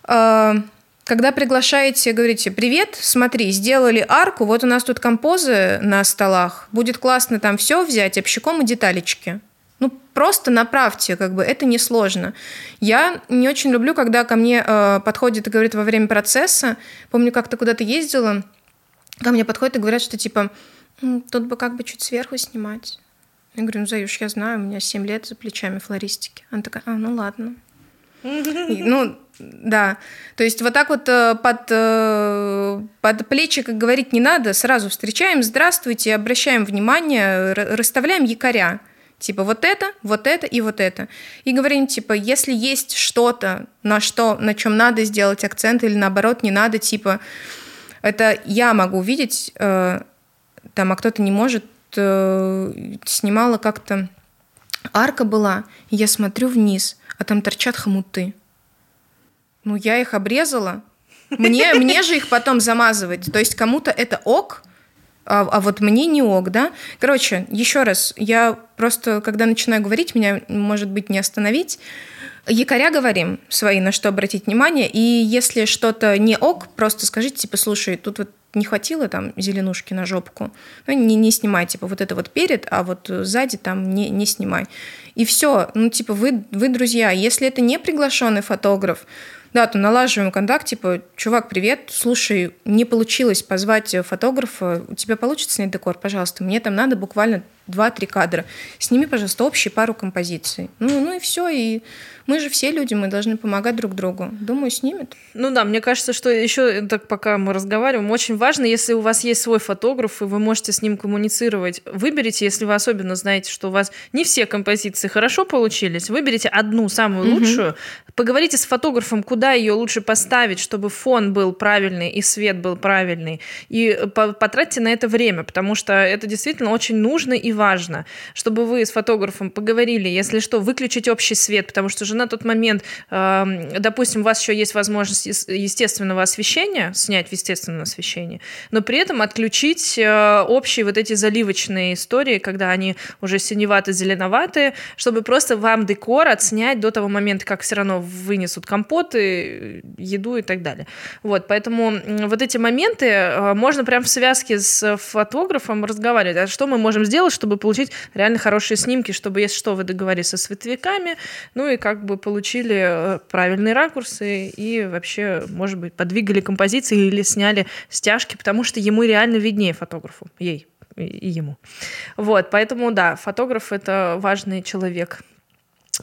А, когда приглашаете, говорите, привет, смотри, сделали арку, вот у нас тут композы на столах, будет классно там все взять, общиком и деталечки. Ну, просто направьте, как бы, это несложно. Я не очень люблю, когда ко мне э, подходит и говорит во время процесса, помню, как-то куда-то ездила, ко мне подходят и говорят, что типа, «М, тут бы как бы чуть сверху снимать. Я говорю, ну, Заюш, я знаю, у меня 7 лет за плечами флористики. Она такая, а, ну ладно. Ну, да. То есть вот так вот э, под, э, под плечи, как говорить, не надо. Сразу встречаем, здравствуйте, обращаем внимание, расставляем якоря. Типа вот это, вот это и вот это. И говорим, типа, если есть что-то, на что, на чем надо сделать акцент, или наоборот, не надо, типа, это я могу видеть, э, там, а кто-то не может, э, снимала как-то арка была, и я смотрю вниз, а там торчат хомуты. Ну, я их обрезала. Мне, мне же их потом замазывать. То есть кому-то это ок, а, а вот мне не ок, да? Короче, еще раз, я просто, когда начинаю говорить, меня, может быть, не остановить. Якоря говорим свои, на что обратить внимание, и если что-то не ок, просто скажите, типа, слушай, тут вот не хватило там зеленушки на жопку, ну, не, не снимай, типа, вот это вот перед, а вот сзади там не, не снимай. И все, ну, типа, вы, вы друзья. Если это не приглашенный фотограф, да, то налаживаем контакт, типа, чувак, привет, слушай, не получилось позвать фотографа, у тебя получится снять декор, пожалуйста, мне там надо буквально 2-3 кадра. Сними, пожалуйста, общий пару композиций. Ну, ну и все, и мы же все люди, мы должны помогать друг другу. Думаю, снимет.
Ну да, мне кажется, что еще так пока мы разговариваем, очень важно, если у вас есть свой фотограф, и вы можете с ним коммуницировать, выберите, если вы особенно знаете, что у вас не все композиции хорошо получились, выберите одну самую лучшую, поговорите с фотографом, куда ее лучше поставить, чтобы фон был правильный и свет был правильный, и по- потратьте на это время, потому что это действительно очень нужно и важно, чтобы вы с фотографом поговорили, если что, выключить общий свет, потому что же на тот момент, эм, допустим, у вас еще есть возможность ес- естественного освещения, снять в естественном освещении, но при этом отключить э, общие вот эти заливочные истории, когда они уже синевато-зеленоватые, чтобы просто вам декор отснять до того момента, как все равно вынесут компоты, еду и так далее. Вот, поэтому вот эти моменты э, можно прям в связке с фотографом разговаривать. А что мы можем сделать, чтобы получить реально хорошие снимки, чтобы, если что, вы договорились со световиками, ну и как бы получили э, правильные ракурсы и вообще, может быть, подвигали композиции или сняли стяжки, потому что ему реально виднее фотографу, ей и ему. Вот, поэтому да, фотограф это важный человек.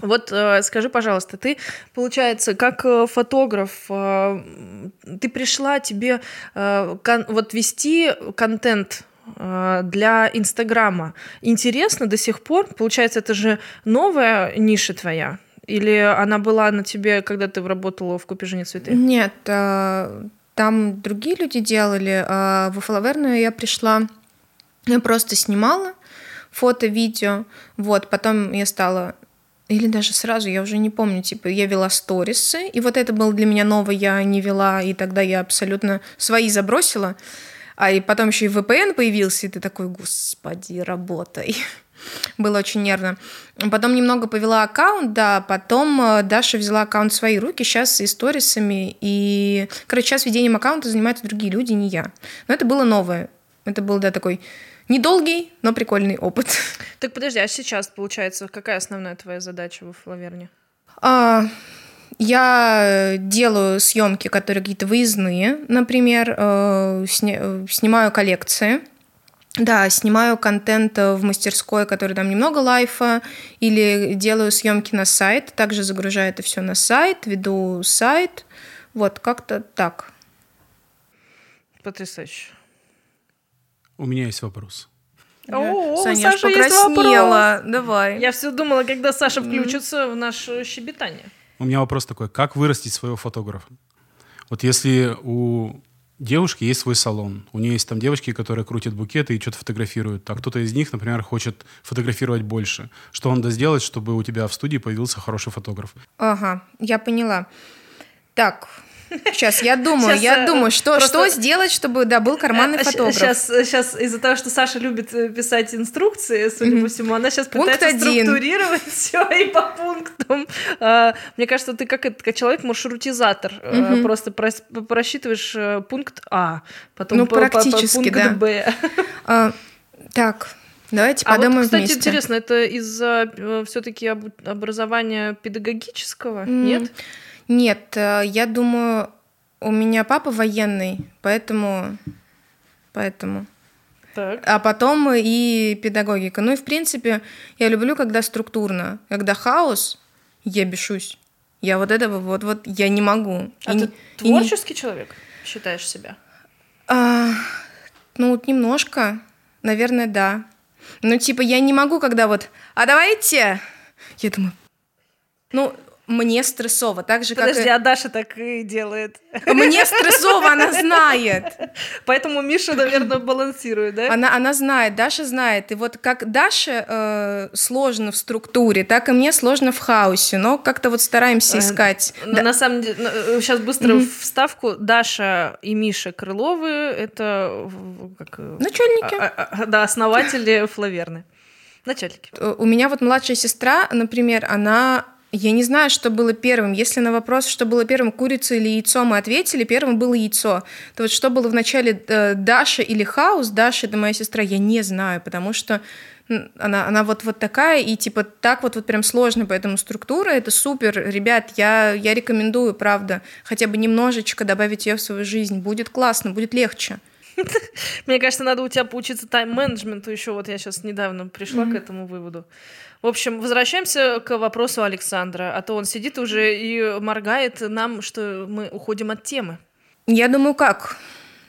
Вот э, скажи, пожалуйста, ты, получается, как э, фотограф, ты пришла тебе вот вести контент для Инстаграма. Интересно до сих пор? Получается, это же новая ниша твоя? Или она была на тебе, когда ты работала в Купе цветы?
Нет, а, там другие люди делали. а Во Флаверную я пришла, я просто снимала фото, видео. Вот, потом я стала или даже сразу, я уже не помню, типа, я вела сторисы, и вот это было для меня новое, я не вела, и тогда я абсолютно свои забросила, а и потом еще и VPN появился, и ты такой, господи, работай. Было очень нервно. Потом немного повела аккаунт, да, потом э, Даша взяла аккаунт в свои руки, сейчас и сторисами, и, короче, сейчас ведением аккаунта занимаются другие люди, не я. Но это было новое. Это был, да, такой недолгий, но прикольный опыт.
Так подожди, а сейчас, получается, какая основная твоя задача во Флаверне?
А, Я делаю съемки, которые какие-то выездные, например, э, э, снимаю коллекции. Да, снимаю контент э, в мастерской, который там немного лайфа, или делаю съемки на сайт, также загружаю это все на сайт, веду сайт. Вот, как-то так.
Потрясающе.
У меня есть вопрос.
О, у
Саня,
есть
покраснела. Давай.
Я все думала, когда Саша включится в наше щебетание.
У меня вопрос такой. Как вырастить своего фотографа? Вот если у девушки есть свой салон, у нее есть там девочки, которые крутят букеты и что-то фотографируют, а кто-то из них, например, хочет фотографировать больше. Что надо сделать, чтобы у тебя в студии появился хороший фотограф?
Ага, я поняла. Так, сейчас я думаю,
Щас,
я
э,
думаю, что,
просто-
что сделать, чтобы, да, был карманный фотограф.
Сейчас, сейчас из-за того, что Саша любит э, писать инструкции, судя по всему, она сейчас
Пункт
пытается
один.
структурировать все и по пунктам. А, Мне кажется, ты как, как человек-маршрутизатор. э,
Мгм.
Просто прос- просчитываешь э, пункт А, потом
Ну,
по- по- по-
практически,
пункт
да.
Б.
А, так, Давайте
А
подумаем
вот, кстати,
вместе.
интересно, это из-за все-таки образования педагогического?
М,
Нет?
Нет, э, я думаю, у меня папа военный, поэтому... Поэтому.
Так.
А потом и педагогика. Ну и, в принципе, я люблю, когда структурно. Когда хаос, я бешусь. Я вот этого вот, вот, я не могу.
А
И
ты
не- и
творческий человек, считаешь себя?
А, ну, вот немножко, наверное, да. Ну, типа, я не могу, когда вот, а давайте... Я думаю, ну, мне стрессово, так же,
Подожди,
как и...
а Даша так и делает.
Мне стрессово, она знает.
Поэтому Миша, наверное, балансирует, да?
Она, она знает, Даша знает. И вот как Даше э, сложно в структуре, так и мне сложно в хаосе. Но как-то вот стараемся
Э,
искать.
Но
Да.
На самом деле, сейчас быстро вставку. Даша и Миша Крыловы — это как, э,
Начальники.
а- а- а- да, основатели Флаверны. Начальники.
Э, У меня вот младшая сестра, например, она... Я не знаю, что было первым. Если на вопрос, что было первым, курица или яйцо, мы ответили, первым было яйцо. То вот что было вначале, э, Даша или Хаус, Даша — это моя сестра, я не знаю, потому что она, она вот, вот такая, и типа так вот, вот прям сложно, поэтому структура — это супер. Ребят, я, я рекомендую, правда, хотя бы немножечко добавить ее в свою жизнь. Будет классно, будет легче.
Мне кажется, надо у тебя поучиться тайм-менеджменту еще. Вот я сейчас недавно пришла к этому выводу. В общем, возвращаемся к вопросу Александра. А то он сидит уже и моргает нам, что мы уходим от темы.
Я думаю, как?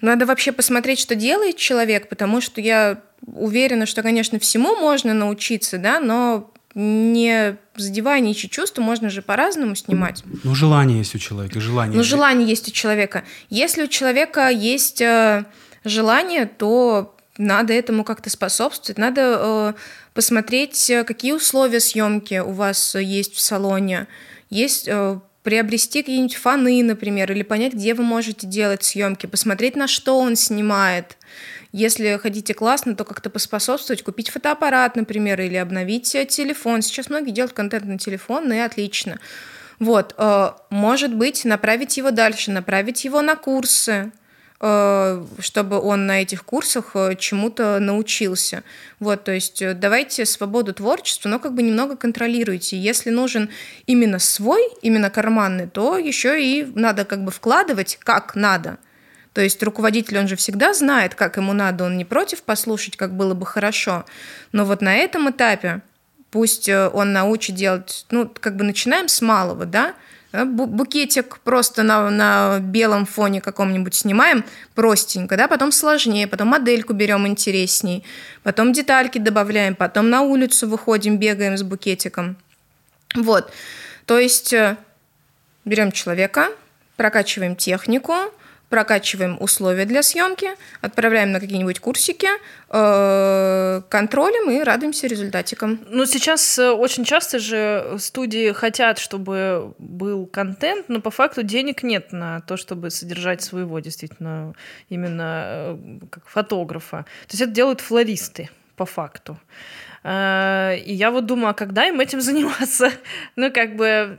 Надо вообще посмотреть, что делает человек, потому что я уверена, что, конечно, всему можно научиться, да, но не задевая ничьи чувства, можно же по-разному снимать.
Ну, желание есть у человека, желание.
Но желание есть у человека. Если у человека есть э, желание, то надо этому как-то способствовать. Надо э, посмотреть, э, какие условия съемки у вас есть в салоне. Есть э, приобрести какие-нибудь фаны, например, или понять, где вы можете делать съемки, посмотреть, на что он снимает. Если хотите классно, то как-то поспособствовать, купить фотоаппарат, например, или обновить э, телефон. Сейчас многие делают контент на телефон, и отлично. Вот, может быть, направить его дальше, направить его на курсы, чтобы он на этих курсах э, чему-то научился. Вот, то есть э, давайте свободу творчеству, но как бы немного контролируйте. Если нужен именно свой, именно карманный, то еще и надо как бы вкладывать как надо. То есть руководитель, он же всегда знает, как ему надо, он не против послушать, как было бы хорошо. Но вот на этом этапе пусть э, он научит делать, ну, как бы начинаем с малого, да, Э, букетик просто на, на белом фоне каком-нибудь снимаем простенько, да, потом сложнее, потом модельку берем интересней, потом детальки добавляем, потом на улицу выходим, бегаем с букетиком. Вот, то есть э, берем человека, прокачиваем технику, прокачиваем условия для съемки, отправляем на какие-нибудь курсики, э, контролем и радуемся результатикам.
Ну, сейчас э, очень часто же студии хотят, чтобы был контент, но по факту денег нет на то, чтобы содержать своего, действительно, именно э, как фотографа. То есть это делают флористы, по факту. Э, И я вот думаю, а когда им этим заниматься? Ну, как бы,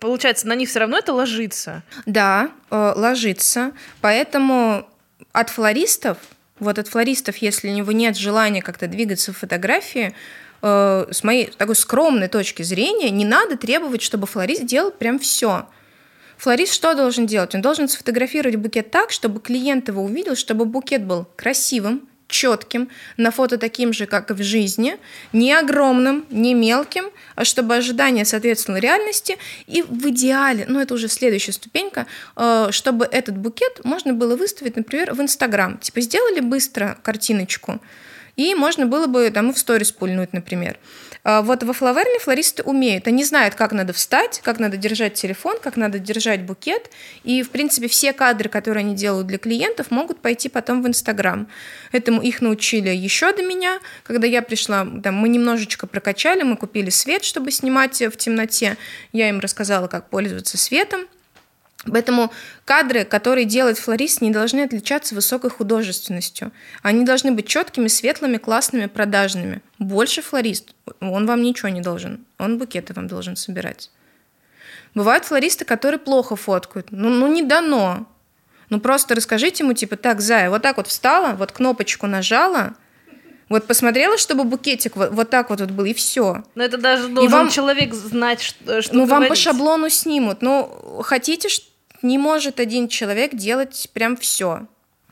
получается, на них все равно это ложится.
Да, э, ложится. Поэтому от флористов, вот от флористов, если у него нет желания как-то двигаться в фотографии, э, с моей такой скромной точки зрения, не надо требовать, чтобы флорист делал прям все. Флорист что должен делать? Он должен сфотографировать букет так, чтобы клиент его увидел, чтобы букет был красивым, четким, на фото таким же, как и в жизни, не огромным, не мелким, а чтобы ожидание соответствовало реальности, и в идеале, ну это уже следующая ступенька, э, чтобы этот букет можно было выставить, например, в Инстаграм. Типа сделали быстро картиночку, и можно было бы там и в сторис пульнуть, например. А Вот во флаверне флористы умеют. Они знают, как надо встать, как надо держать телефон, как надо держать букет. И, в принципе, все кадры, которые они делают для клиентов, могут пойти потом в Инстаграм. Этому их научили еще до меня. Когда я пришла, там, мы немножечко прокачали, мы купили свет, чтобы снимать в темноте. Я им рассказала, как пользоваться светом. Поэтому кадры, которые делает флорист, не должны отличаться высокой художественностью. Они должны быть четкими, светлыми, классными, продажными. Больше флорист, он вам ничего не должен. Он букеты вам должен собирать. Бывают флористы, которые плохо фоткают. Ну, ну не дано. Ну просто расскажите ему, типа, так, Зая, вот так вот встала, вот кнопочку нажала, Вот посмотрела, чтобы букетик вот, вот так вот, вот был, и все.
Но это даже должен
вам-
человек знать, что, что
Ну, вам по
говорить.
шаблону снимут. Ну, хотите, не может один человек делать прям все.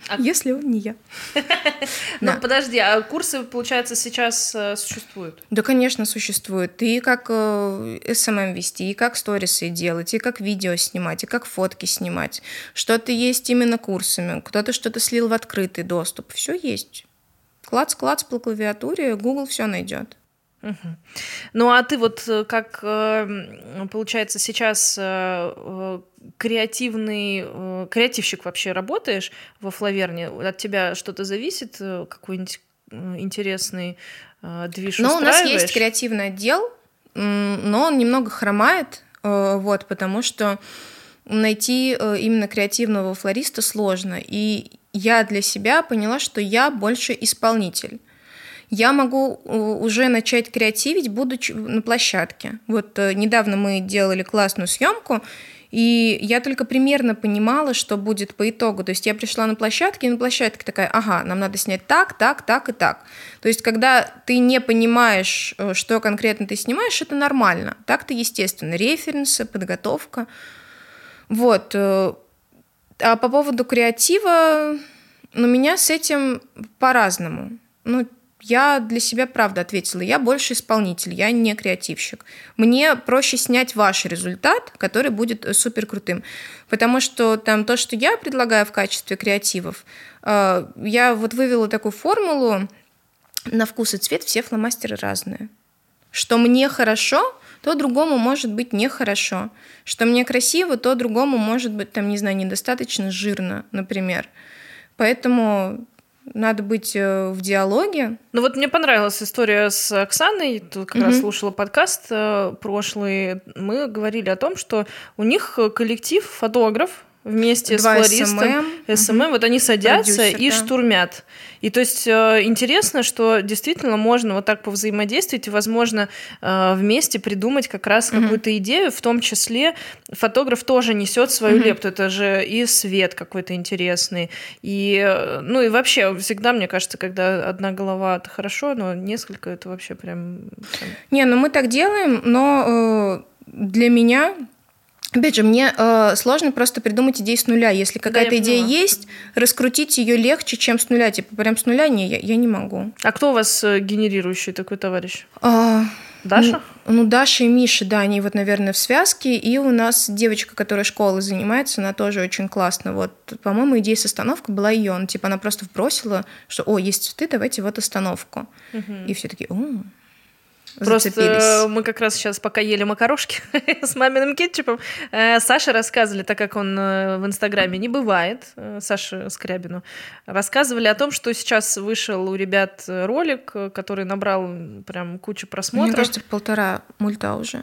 А-
Если он не я.
Ну, подожди, а курсы, получается, сейчас э, существуют?
Да, конечно, существует. И как э, SMM вести, и как сторисы делать, и как видео снимать, и как фотки снимать. Что-то есть именно курсами. Кто-то что-то слил в открытый доступ. Все есть. Клац-клац по клавиатуре, Google все найдет.
Мгм. Ну, а ты вот э, как, э, получается, сейчас э, креативный, креативщик вообще работаешь во Флаверне? От тебя что-то зависит? Какой-нибудь интересный движ
Но у нас есть креативный отдел, но он немного хромает, вот, потому что найти именно креативного флориста сложно. И я для себя поняла, что я больше исполнитель. Я могу э, уже начать креативить, будучи на площадке. Вот э, недавно мы делали классную съемку, и я только примерно понимала, что будет по итогу. То есть я пришла на площадке, и на площадке такая, ага, нам надо снять так, так, так и так. То есть когда ты не понимаешь, э, что конкретно ты снимаешь, это нормально. Так-то естественно. Референсы, подготовка. Вот. А по поводу креатива, ну, меня с этим по-разному. Ну, я для себя правда ответила, я больше исполнитель, я не креативщик. Мне проще снять ваш результат, который будет э, супер крутым. Потому что там то, что я предлагаю в качестве креативов, э, я вот вывела такую формулу, на вкус и цвет все фломастеры разные. Что мне хорошо, то другому может быть нехорошо. Что мне красиво, то другому может быть, там, не знаю, недостаточно жирно, например. Поэтому надо быть э, в диалоге.
Ну вот мне понравилась история с Оксаной. Тут как раз
Мгм.
слушала подкаст э, прошлый. Мы говорили о том, что у них э, коллектив, фотограф вместе
Два
с флористом,
SMM.
SMM, вот они садятся
Продюсер,
и
да.
штурмят. И то есть э, интересно, что действительно можно вот так повзаимодействовать и, возможно, э, вместе придумать как раз
Мгм.
какую-то идею, в том числе фотограф тоже несет свою
Мгм.
лепту. Это же и свет какой-то интересный, и, э, ну и вообще, всегда, мне кажется, когда одна голова, это хорошо, но несколько, это вообще прям...
Не, ну мы так делаем, но для меня, опять же, мне э, сложно просто придумать идею с нуля. Если какая-то
я
идея
поняла.
есть, раскрутить ее легче, чем с нуля. Типа прям с нуля не, я, я не могу.
А кто у вас э, генерирующий такой товарищ?
А,
Даша?
Ну, Даша и Миша, да, они вот, наверное, в связке. И у нас девочка, которая школой занимается, она тоже очень классно. Вот, по-моему, идея с остановкой была ее. Ну, типа, она просто вбросила, что, о, есть цветы, давайте вот остановку. И все таки о,
Просто мы как раз сейчас пока ели макарошки с маминым кетчупом, э, Саше рассказывали, так как он э, в Инстаграме не бывает, э, Саше Скрябину, рассказывали о том, что сейчас вышел у ребят ролик, который набрал прям кучу
Мне
просмотров.
кажется, полтора мульта уже.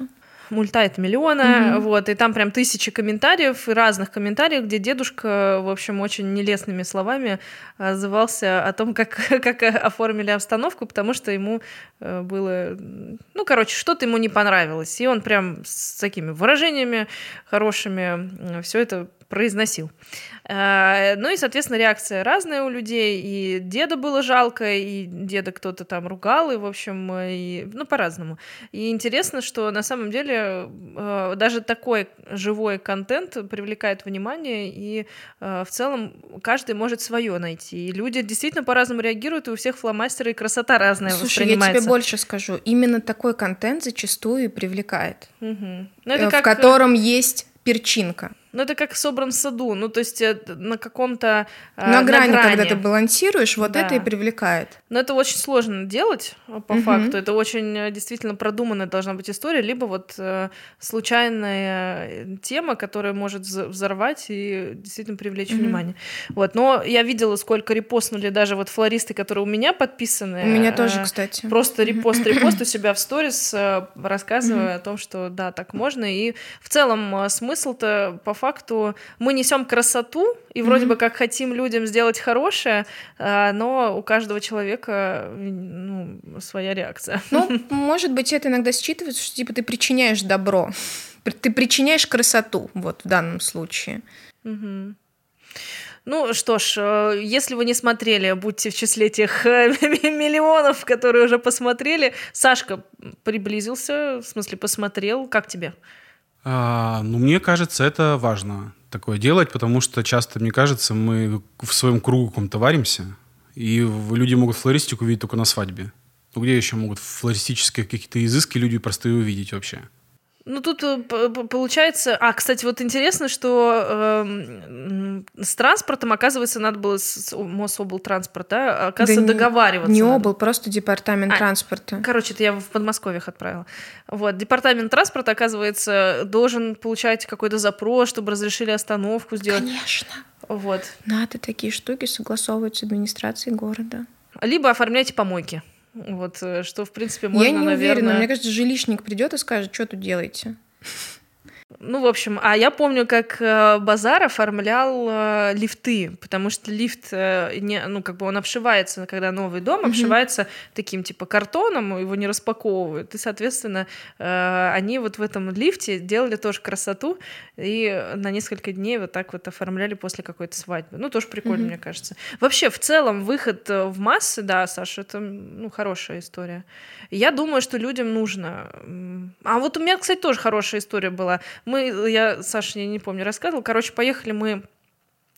Мульта это миллиона,
Мгм.
вот, и там прям тысячи комментариев, и разных комментариев, где дедушка, в общем, очень нелестными словами отзывался о том, как, как оформили обстановку, потому что ему э, было, ну, короче, что-то ему не понравилось, и он прям с такими выражениями хорошими все это произносил. Э, Ну и, соответственно, реакция разная у людей. И деда было жалко, и деда кто-то там ругал, и, в общем, э, и, ну, по-разному. И интересно, что на самом деле э, даже такой живой контент привлекает внимание, и в целом каждый может свое найти. И люди действительно по-разному реагируют, и у всех фломастеры и красота разная
Слушай, я тебе больше скажу. Именно такой контент зачастую и привлекает.
Ну,
э,
это
в
как,
котором есть перчинка.
Ну, это как собран в саду, ну, то есть э, на каком-то... э,
на грани, когда
грани.
ты балансируешь, вот
Да.
это и привлекает.
Но это очень сложно делать, э, по
Мгм.
факту. Это очень действительно продуманная должна быть история, либо вот случайная тема, которая может взорвать и действительно привлечь
Мгм.
внимание. Вот. Но я видела, сколько репостнули даже вот флористы, которые у меня подписаны.
У меня тоже, кстати.
Просто репост, репост у себя в сторис, рассказывая о том, что да, так можно. И в целом смысл-то по факту мы несем красоту и вроде бы как хотим людям сделать хорошее, э, но у каждого человека ну, своя реакция.
Ну, может быть, это иногда считывается, что типа ты причиняешь добро. Ты причиняешь красоту, вот в данном случае.
Мгм. Ну что ж, э, если вы не смотрели, будьте в числе тех э, миллионов, которые уже посмотрели. Сашка приблизился, в смысле посмотрел. Как тебе?
А, ну, мне кажется, это важно такое делать, потому что часто, мне кажется, мы в своем кругу каком-то варимся, и люди могут флористику видеть только на свадьбе. Ну, где еще могут флористические какие-то изыски люди простые увидеть вообще?
Ну, тут э, получается... А, кстати, вот интересно, что э, с транспортом, оказывается, надо было... С Мособлтранспорт, да? Оказывается, да договариваться.
Не надо. обл, просто департамент а, транспорта.
Короче, это я в Подмосковье их отправила. Вот, департамент транспорта, оказывается, должен получать какой-то запрос, чтобы разрешили остановку сделать.
Конечно.
Вот.
Надо такие штуки согласовывать с администрацией города.
Либо оформляйте помойки. Вот, э, что, в принципе, можно,
Я не
наверное...
уверена. Мне кажется, жилищник придет и скажет, что тут делаете.
Ну, в общем, а я помню, как э, Базар оформлял э, лифты, потому что лифт, э, не, ну, как бы он обшивается, когда новый дом mm-hmm. обшивается таким, типа, картоном, его не распаковывают, и, соответственно, они вот в этом лифте делали тоже красоту, и на несколько дней вот так вот оформляли после какой-то свадьбы. Ну, тоже прикольно, mm-hmm. мне кажется. Вообще, в целом, выход в массы, да, Саша, это, ну, хорошая история. Я думаю, что людям нужно... А вот у меня, кстати, тоже хорошая история была мы, я, Саша, я не помню, рассказывала. Короче, поехали мы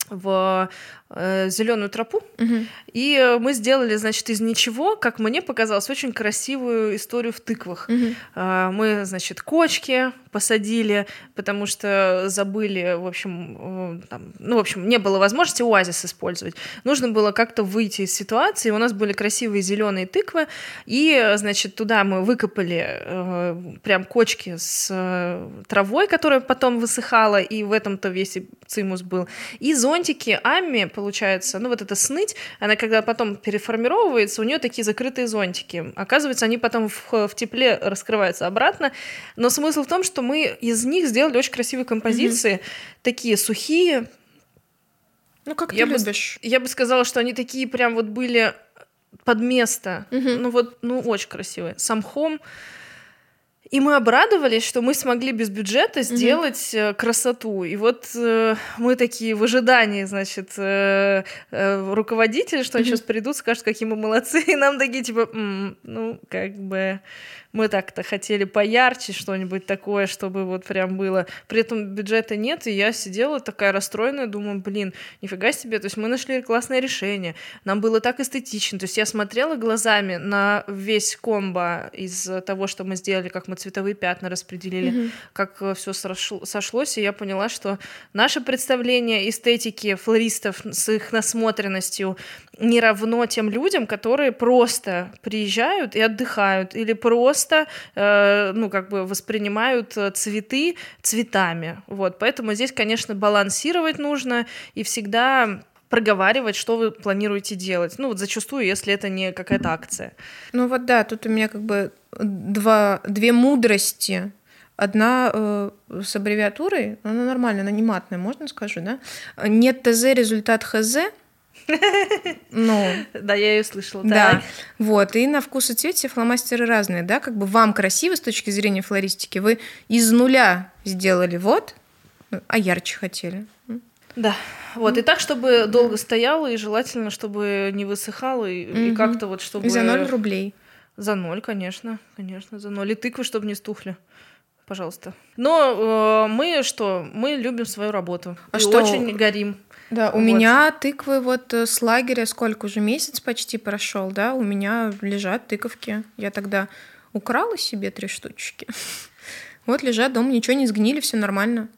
в э, зеленую тропу, угу. и мы сделали, значит, из ничего, как мне показалось, очень красивую историю в тыквах. Угу. Э, мы, значит, кочки посадили, потому что забыли, в общем, там, ну, в общем, не было возможности оазис использовать. Нужно было как-то выйти из ситуации. У нас были красивые зеленые тыквы, и, значит, туда мы выкопали э, прям кочки с э, травой, которая потом высыхала, и в этом-то весь цимус был. И зонтики Амми, получается, ну вот эта сныть, она когда потом переформировывается, у нее такие закрытые зонтики. Оказывается, они потом в, в тепле раскрываются обратно. Но смысл в том, что мы из них сделали очень красивые композиции, mm-hmm. такие сухие.
Ну, как
я
ты
бы,
любишь.
Я бы сказала, что они такие прям вот были под место. Mm-hmm. Ну вот, ну очень красивые. Самхом. И мы обрадовались, что мы смогли без бюджета сделать mm-hmm. красоту. И вот э, мы такие в ожидании, значит, э, э, руководители, что mm-hmm. они сейчас придут, скажут, какие мы молодцы, и нам такие типа, м-м, ну как бы мы так-то хотели поярче что-нибудь такое, чтобы вот прям было. При этом бюджета нет, и я сидела такая расстроенная, думаю, блин, нифига себе, то есть мы нашли классное решение, нам было так эстетично, то есть я смотрела глазами на весь комбо из того, что мы сделали, как мы цветовые пятна распределили, mm-hmm. как э, все сошлось, и я поняла, что наше представление эстетики флористов с их насмотренностью не равно тем людям, которые просто приезжают и отдыхают, или просто, э, ну, как бы воспринимают э, цветы цветами. Вот, поэтому здесь, конечно, балансировать нужно и всегда проговаривать, что вы планируете делать. Ну, вот зачастую, если это не какая-то акция.
Ну вот да, тут у меня как бы два, две мудрости. Одна э, с аббревиатурой, она нормальная, она не матная, можно скажу, да? Нет ТЗ, результат ХЗ —
ну, да, я ее слышала.
Да. Вот, и на вкус и цвет все фломастеры разные, да, как бы вам красиво с точки зрения флористики, вы из нуля сделали вот, а ярче хотели.
Да, вот, и так, чтобы долго стояло, и желательно, чтобы не высыхало, и, и как-то вот, чтобы...
За ноль рублей.
За ноль, конечно, конечно, за ноль. И тыквы, чтобы не стухли пожалуйста. Но э, мы что? Мы любим свою работу. А и что? очень горим.
Да, у вот. меня тыквы вот э, с лагеря сколько уже месяц почти прошел, да, у меня лежат тыковки. Я тогда украла себе три штучки. Вот лежат дома, ничего не сгнили, все нормально.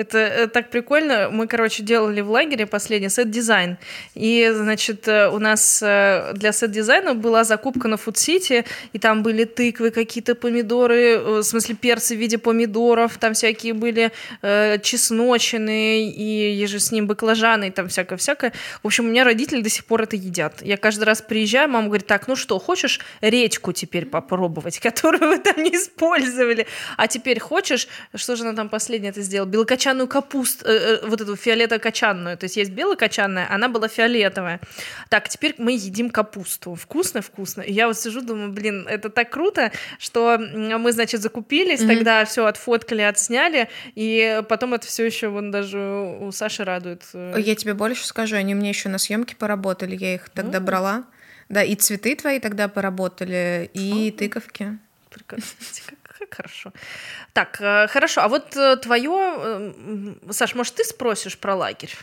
Это, это так прикольно. Мы, короче, делали в лагере последний сет-дизайн. И, значит, э, у нас э, для сет-дизайна была закупка на Фуд-Сити, и там были тыквы, какие-то помидоры, э, в смысле перцы в виде помидоров, там всякие были э, чесночины и еже с ним баклажаны, и там всякое-всякое. В общем, у меня родители до сих пор это едят. Я каждый раз приезжаю, мама говорит, так, ну что, хочешь редьку теперь попробовать, которую вы там не использовали? А теперь хочешь, что же она там последнее это сделала? Белокочанную белокочанную капусту, э, э, вот эту фиолетово-кочанную. То есть есть белокочанная, она была фиолетовая. Так, теперь мы едим капусту. Вкусно-вкусно. И я вот сижу, думаю, блин, это так круто, что мы, значит, закупились, mm-hmm. тогда все отфоткали, отсняли, и потом это все еще вон даже у Саши радует.
Я тебе больше скажу, они мне еще на съемке поработали, я их тогда mm-hmm. брала. Да, и цветы твои тогда поработали, и oh. тыковки.
Прекрасно. Хорошо. Так, э, хорошо. А вот э, твое... Э, Саш, может, ты спросишь про лагерь?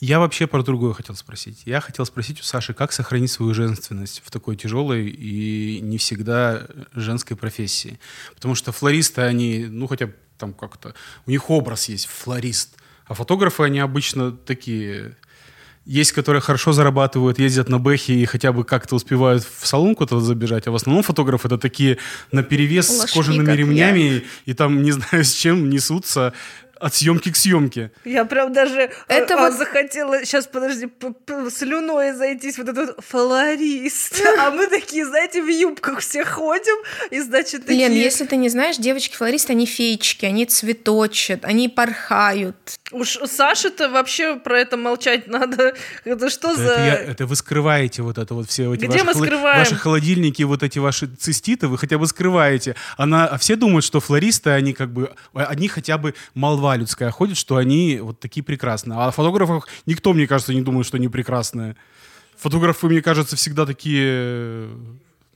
Я вообще про другое хотел спросить. Я хотел спросить у Саши, как сохранить свою женственность в такой тяжелой и не всегда женской профессии. Потому что флористы, они, ну, хотя бы там как-то... У них образ есть, флорист. А фотографы, они обычно такие есть, которые хорошо зарабатывают, ездят на бэхе и хотя бы как-то успевают в салон куда-то забежать, а в основном фотографы это такие на перевес с кожаными ремнями и, и там не знаю с чем несутся от съемки к съемке.
Я прям даже это а, вот... захотела, сейчас подожди, слюной зайтись, вот этот флорист. А мы такие, знаете, в юбках все ходим, и значит такие...
Лен, если ты не знаешь, девочки-флористы, они феечки, они цветочат, они порхают.
Уж Саше-то вообще про это молчать надо. Это что
это
за...
Я, это вы скрываете вот это вот все эти
Где
ваши,
мы скрываем?
ваши холодильники, вот эти ваши циститы, вы хотя бы скрываете. Она, а все думают, что флористы, они как бы, они хотя бы молва людская ходит, что они вот такие прекрасные. А о фотографах никто, мне кажется, не думает, что они прекрасные. Фотографы, мне кажется, всегда такие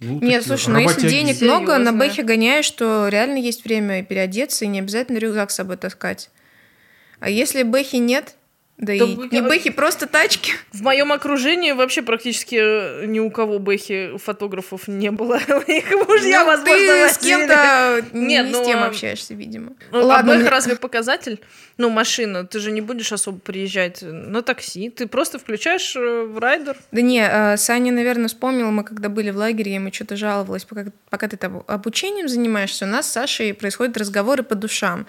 ну, Нет, слушай, ну если денег Серьезно? много, на бэхе гоняешь, что реально есть время переодеться, и не обязательно рюкзак с собой таскать. А если бэхи нет, да, и не бэхи, просто тачки.
В моем окружении вообще практически э, ни у кого бэхи фотографов не было. У них мужья, ну, возможно,
ты с кем-то не ну, с тем а общаешься, видимо.
Ну, а Ладно, а бэх разве показатель? Ну, машина, ты же не будешь особо приезжать на такси, ты просто включаешь э, в райдер.
Да не, э, Саня, наверное, вспомнил, мы когда были в лагере, ему что-то жаловалась, пока, пока ты там обучением занимаешься, у нас с Сашей происходят разговоры по душам.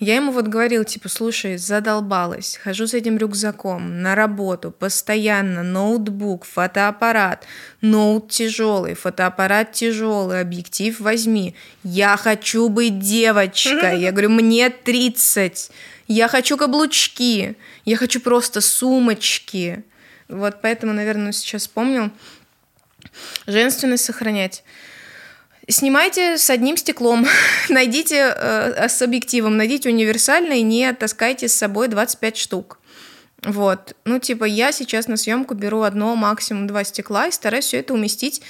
Я ему вот говорил, типа, слушай, задолбалась, хожу с этим рюкзаком на работу, постоянно, ноутбук, фотоаппарат, ноут тяжелый, фотоаппарат тяжелый, объектив возьми. Я хочу быть девочкой. Я говорю, мне 30. Я хочу каблучки. Я хочу просто сумочки. Вот поэтому, наверное, сейчас вспомнил. Женственность сохранять. Снимайте с одним стеклом, найдите э, с объективом, найдите универсальный, не таскайте с собой 25 штук. Вот. Ну, типа, я сейчас на съемку беру одно, максимум два стекла и стараюсь все это уместить.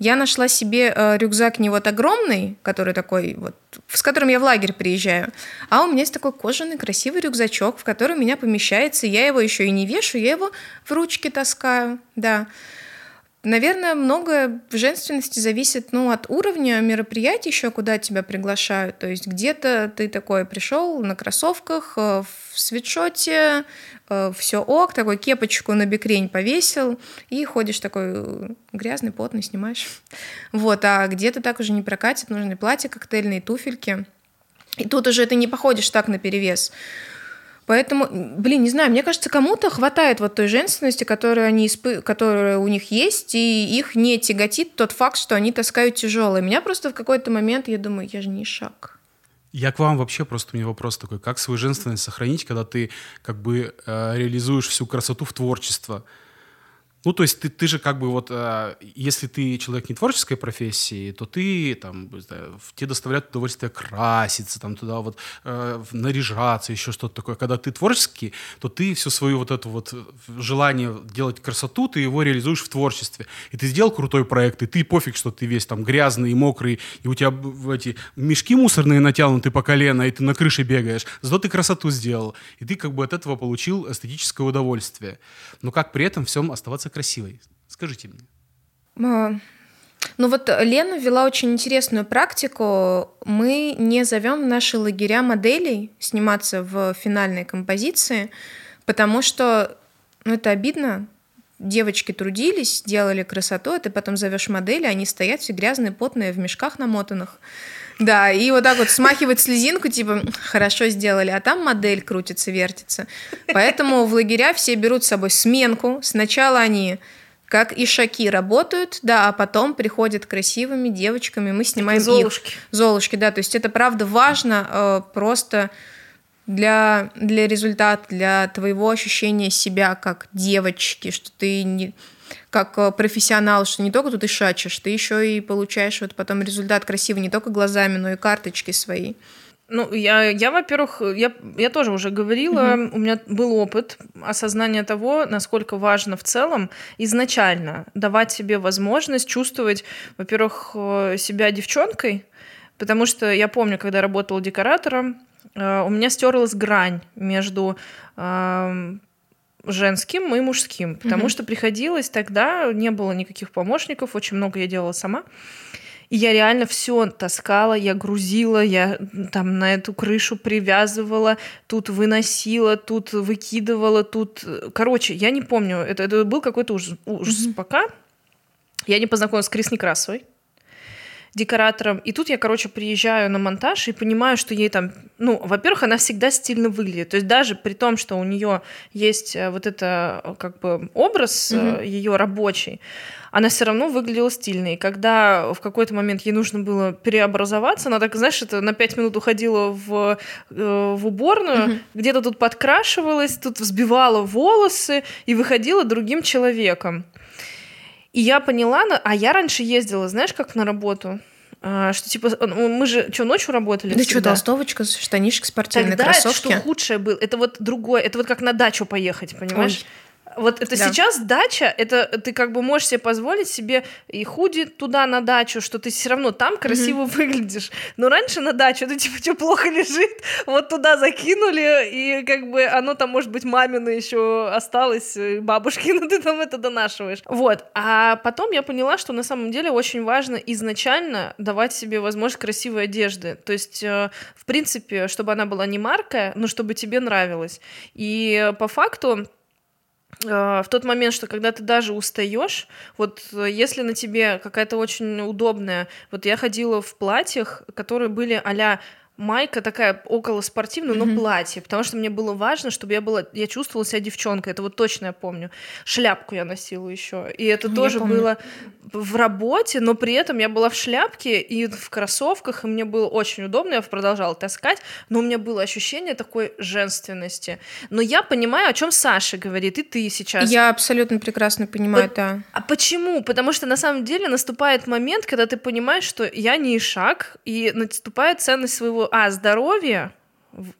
Я нашла себе э, рюкзак не вот огромный, который такой вот, с которым я в лагерь приезжаю, а у меня есть такой кожаный красивый рюкзачок, в который у меня помещается. Я его еще и не вешу, я его в ручке таскаю, да. Наверное, многое в женственности зависит ну, от уровня мероприятий еще, куда тебя приглашают. То есть где-то ты такой пришел на кроссовках, э, в свитшоте, э, все ок, такой кепочку на бикрень повесил и ходишь такой э, грязный, потный, снимаешь. Вот, а где-то так уже не прокатит, нужны платья, коктейльные туфельки. И тут уже ты не походишь так на перевес. Поэтому, блин, не знаю, мне кажется, кому-то хватает вот той женственности, которую они испы... которая у них есть, и их не тяготит тот факт, что они таскают тяжелое. Меня просто в какой-то момент, я думаю, я же не шаг.
Я к вам вообще просто у меня вопрос такой, как свою женственность сохранить, когда ты как бы э, реализуешь всю красоту в творчество? Ну, то есть ты, ты же как бы вот, э, если ты человек не творческой профессии, то ты там, знаю, тебе доставляет удовольствие краситься, там туда вот э, наряжаться, еще что-то такое. Когда ты творческий, то ты все свое вот это вот желание делать красоту, ты его реализуешь в творчестве. И ты сделал крутой проект, и ты пофиг, что ты весь там грязный и мокрый, и у тебя эти мешки мусорные натянуты по колено, и ты на крыше бегаешь. Зато ты красоту сделал. И ты как бы от этого получил эстетическое удовольствие. Но как при этом всем оставаться красивой? Скажите мне.
А, ну вот Лена ввела очень интересную практику. Мы не зовем наши лагеря моделей сниматься в финальной композиции, потому что ну, это обидно. Девочки трудились, делали красоту, а ты потом зовешь модели, они стоят все грязные, потные, в мешках намотанных. Да, и вот так вот смахивать слезинку, типа, хорошо сделали, а там модель крутится, вертится. Поэтому в лагеря все берут с собой сменку. Сначала они как и шаки работают, да, а потом приходят красивыми девочками, мы снимаем
Золушки.
их. Золушки, да, то есть это правда важно, э, просто для, для результата, для твоего ощущения себя как девочки, что ты не как э, профессионал, что не только тут и шачишь, ты еще и получаешь вот потом результат красивый не только глазами, но и карточки свои.
Ну, я, я во-первых, я, я тоже уже говорила, угу. у меня был опыт осознания того, насколько важно в целом изначально давать себе возможность чувствовать, во-первых, э, себя девчонкой, потому что я помню, когда работала декоратором, э, у меня стерлась грань между эм, женским и мужским, потому угу. что приходилось тогда, не было никаких помощников, очень много я делала сама. И я реально все таскала, я грузила, я там на эту крышу привязывала, тут выносила, тут выкидывала, тут... Короче, я не помню, это, это был какой-то ужас, ужас mm-hmm. пока. Я не познакомилась с Крис Некрасовой декоратором. И тут я, короче, приезжаю на монтаж и понимаю, что ей там, ну, во-первых, она всегда стильно выглядит. То есть даже при том, что у нее есть э, вот это э, как бы образ угу. Э, ее рабочий, она все равно выглядела стильной. И когда в какой-то момент ей нужно было переобразоваться, она так, знаешь, это на пять минут уходила в, в уборную, угу. где-то тут подкрашивалась, тут взбивала волосы и выходила другим человеком. И я поняла, а я раньше ездила, знаешь, как на работу? А, что типа ну, мы же что ночью работали?
Да что толстовочка, штанишек спортивные,
Тогда
кроссовки.
что худшее было, это вот другое, это вот как на дачу поехать, понимаешь? Ой. Вот это да. сейчас дача, это ты как бы можешь себе позволить себе и худи туда на дачу, что ты все равно там красиво mm-hmm. выглядишь. Но раньше на дачу ты типа что плохо лежит, вот туда закинули, и как бы оно там, может быть, мамина еще осталось, бабушки, но ты там это донашиваешь. Вот. А потом я поняла, что на самом деле очень важно изначально давать себе возможность красивой одежды. То есть, э, в принципе, чтобы она была не маркая, но чтобы тебе нравилась. И по факту Э, в тот момент, что когда ты даже устаешь, вот э, если на тебе какая-то очень удобная, вот я ходила в платьях, которые были а майка такая около спортивная, но mm-hmm. платье, потому что мне было важно, чтобы я была, я чувствовала себя девчонкой, это вот точно я помню. Шляпку я носила еще, и это я тоже было в работе, но при этом я была в шляпке и в кроссовках, и мне было очень удобно, я продолжала таскать, но у меня было ощущение такой женственности. Но я понимаю, о чем Саша говорит, и ты сейчас.
Я абсолютно прекрасно понимаю, По- да.
А почему? Потому что на самом деле наступает момент, когда ты понимаешь, что я не шаг, и наступает ценность своего а здоровья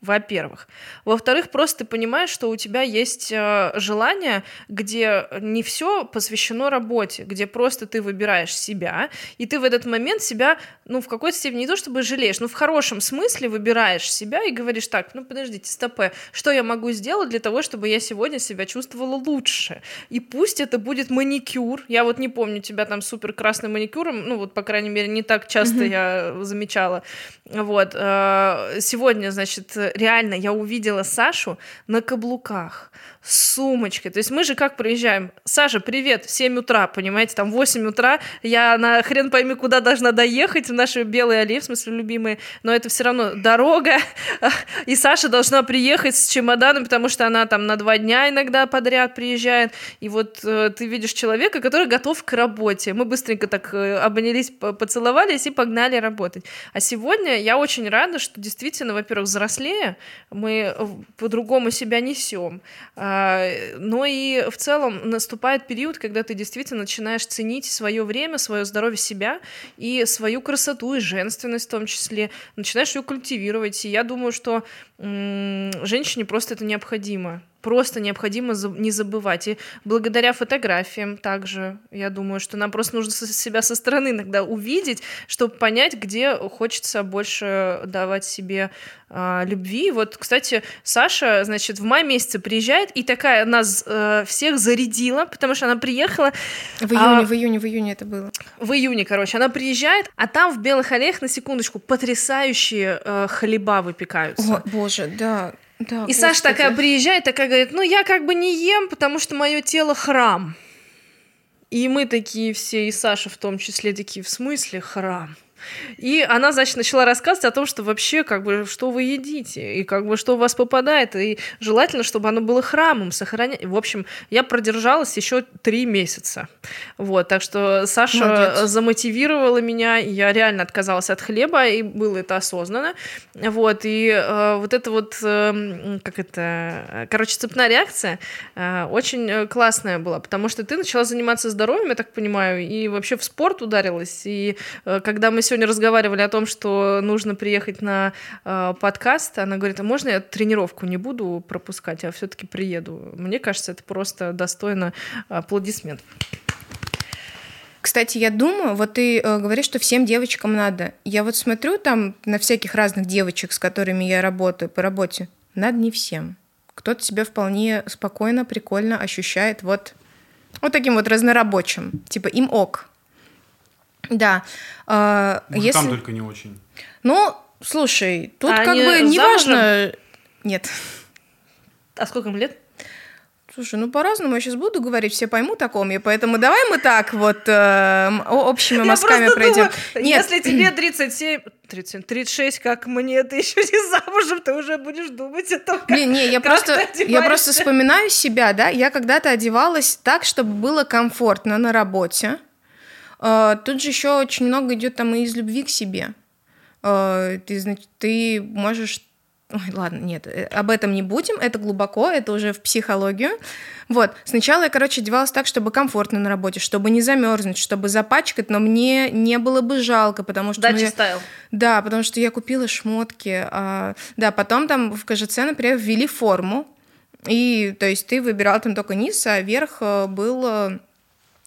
во-первых. Во-вторых, просто ты понимаешь, что у тебя есть э, желание, где не все посвящено работе, где просто ты выбираешь себя, и ты в этот момент себя, ну, в какой-то степени не то чтобы жалеешь, но в хорошем смысле выбираешь себя и говоришь так, ну, подождите, стопе, что я могу сделать для того, чтобы я сегодня себя чувствовала лучше? И пусть это будет маникюр, я вот не помню тебя там супер красным маникюром, ну, вот, по крайней мере, не так часто mm-hmm. я замечала, вот, э, сегодня, значит, значит, реально я увидела Сашу на каблуках с сумочкой. То есть мы же как проезжаем? Саша, привет, 7 утра, понимаете, там 8 утра, я на хрен пойми, куда должна доехать, в наши белые аллеи, в смысле любимые, но это все равно дорога, и Саша должна приехать с чемоданом, потому что она там на два дня иногда подряд приезжает, и вот э, ты видишь человека, который готов к работе. Мы быстренько так э, обнялись, поцеловались и погнали работать. А сегодня я очень рада, что действительно, во-первых, взрослее, мы по-другому себя несем, а, но и в целом наступает период, когда ты действительно начинаешь ценить свое время, свое здоровье себя и свою красоту и женственность в том числе. Начинаешь ее культивировать. И я думаю, что женщине просто это необходимо просто необходимо не забывать. И благодаря фотографиям также, я думаю, что нам просто нужно себя со стороны иногда увидеть, чтобы понять, где хочется больше давать себе а, любви. Вот, кстати, Саша, значит, в мае месяце приезжает и такая нас э, всех зарядила, потому что она приехала...
В июне, а, в июне, в июне это было.
В июне, короче, она приезжает, а там в Белых Аллеях, на секундочку, потрясающие э, хлеба выпекаются.
О, боже, да. Да,
и Саша такая приезжает, такая говорит, ну я как бы не ем, потому что мое тело храм. И мы такие все, и Саша в том числе, такие, в смысле храм? И она, значит, начала рассказывать о том, что вообще, как бы, что вы едите, и как бы, что у вас попадает, и желательно, чтобы оно было храмом, сохранять. В общем, я продержалась еще три месяца. Вот, так что Саша Молодец. замотивировала меня, и я реально отказалась от хлеба, и было это осознанно. Вот, и э, вот это вот, э, как это, короче, цепная реакция э, очень э, классная была, потому что ты начала заниматься здоровьем, я так понимаю, и вообще в спорт ударилась, и э, когда мы сегодня разговаривали о том, что нужно приехать на э, подкаст, она говорит, а можно я тренировку не буду пропускать, а все-таки приеду? Мне кажется, это просто достойно аплодисментов.
Кстати, я думаю, вот ты э, говоришь, что всем девочкам надо. Я вот смотрю там на всяких разных девочек, с которыми я работаю по работе. Надо не всем. Кто-то себя вполне спокойно, прикольно ощущает вот, вот таким вот разнорабочим. Типа им ок. Да.
Э, Мужикам если... только не очень.
Ну, слушай, тут а как бы неважно... Нет.
А сколько им лет?
Слушай, ну по-разному я сейчас буду говорить, все поймут о ком я, поэтому давай мы так вот э, общими мазками пройдем.
Думаю, Нет. Если тебе 37, 30, 36, как мне, ты еще не замужем, ты уже будешь думать о том, как
Не, не, я просто, я просто вспоминаю себя, да, я когда-то одевалась так, чтобы было комфортно на работе. Э, тут же еще очень много идет там и из любви к себе. Э, ты, значит, ты можешь Ой, ладно, нет, э, об этом не будем, это глубоко, это уже в психологию. Вот, сначала я, короче, одевалась так, чтобы комфортно на работе, чтобы не замерзнуть, чтобы запачкать, но мне не было бы жалко, потому что...
Дачи ну, стайл.
Да, потому что я купила шмотки. А... Да, потом там в КЖЦ, например, ввели форму, и, то есть, ты выбирал там только низ, а верх э, был э,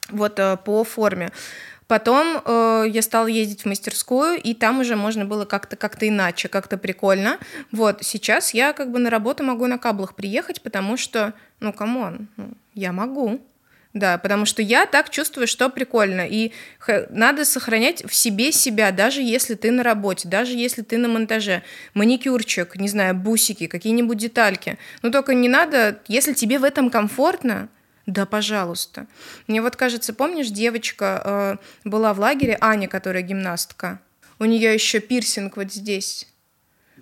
вот по форме. Потом э, я стала ездить в мастерскую, и там уже можно было как-то как иначе, как-то прикольно. Вот, сейчас я как бы на работу могу на каблах приехать, потому что, ну, come on, ну, я могу. Да, потому что я так чувствую, что прикольно. И надо сохранять в себе себя, даже если ты на работе, даже если ты на монтаже. Маникюрчик, не знаю, бусики, какие-нибудь детальки. Но только не надо, если тебе в этом комфортно, да, пожалуйста. Мне вот кажется, помнишь, девочка э, была в лагере, Аня, которая гимнастка. У нее еще пирсинг вот здесь.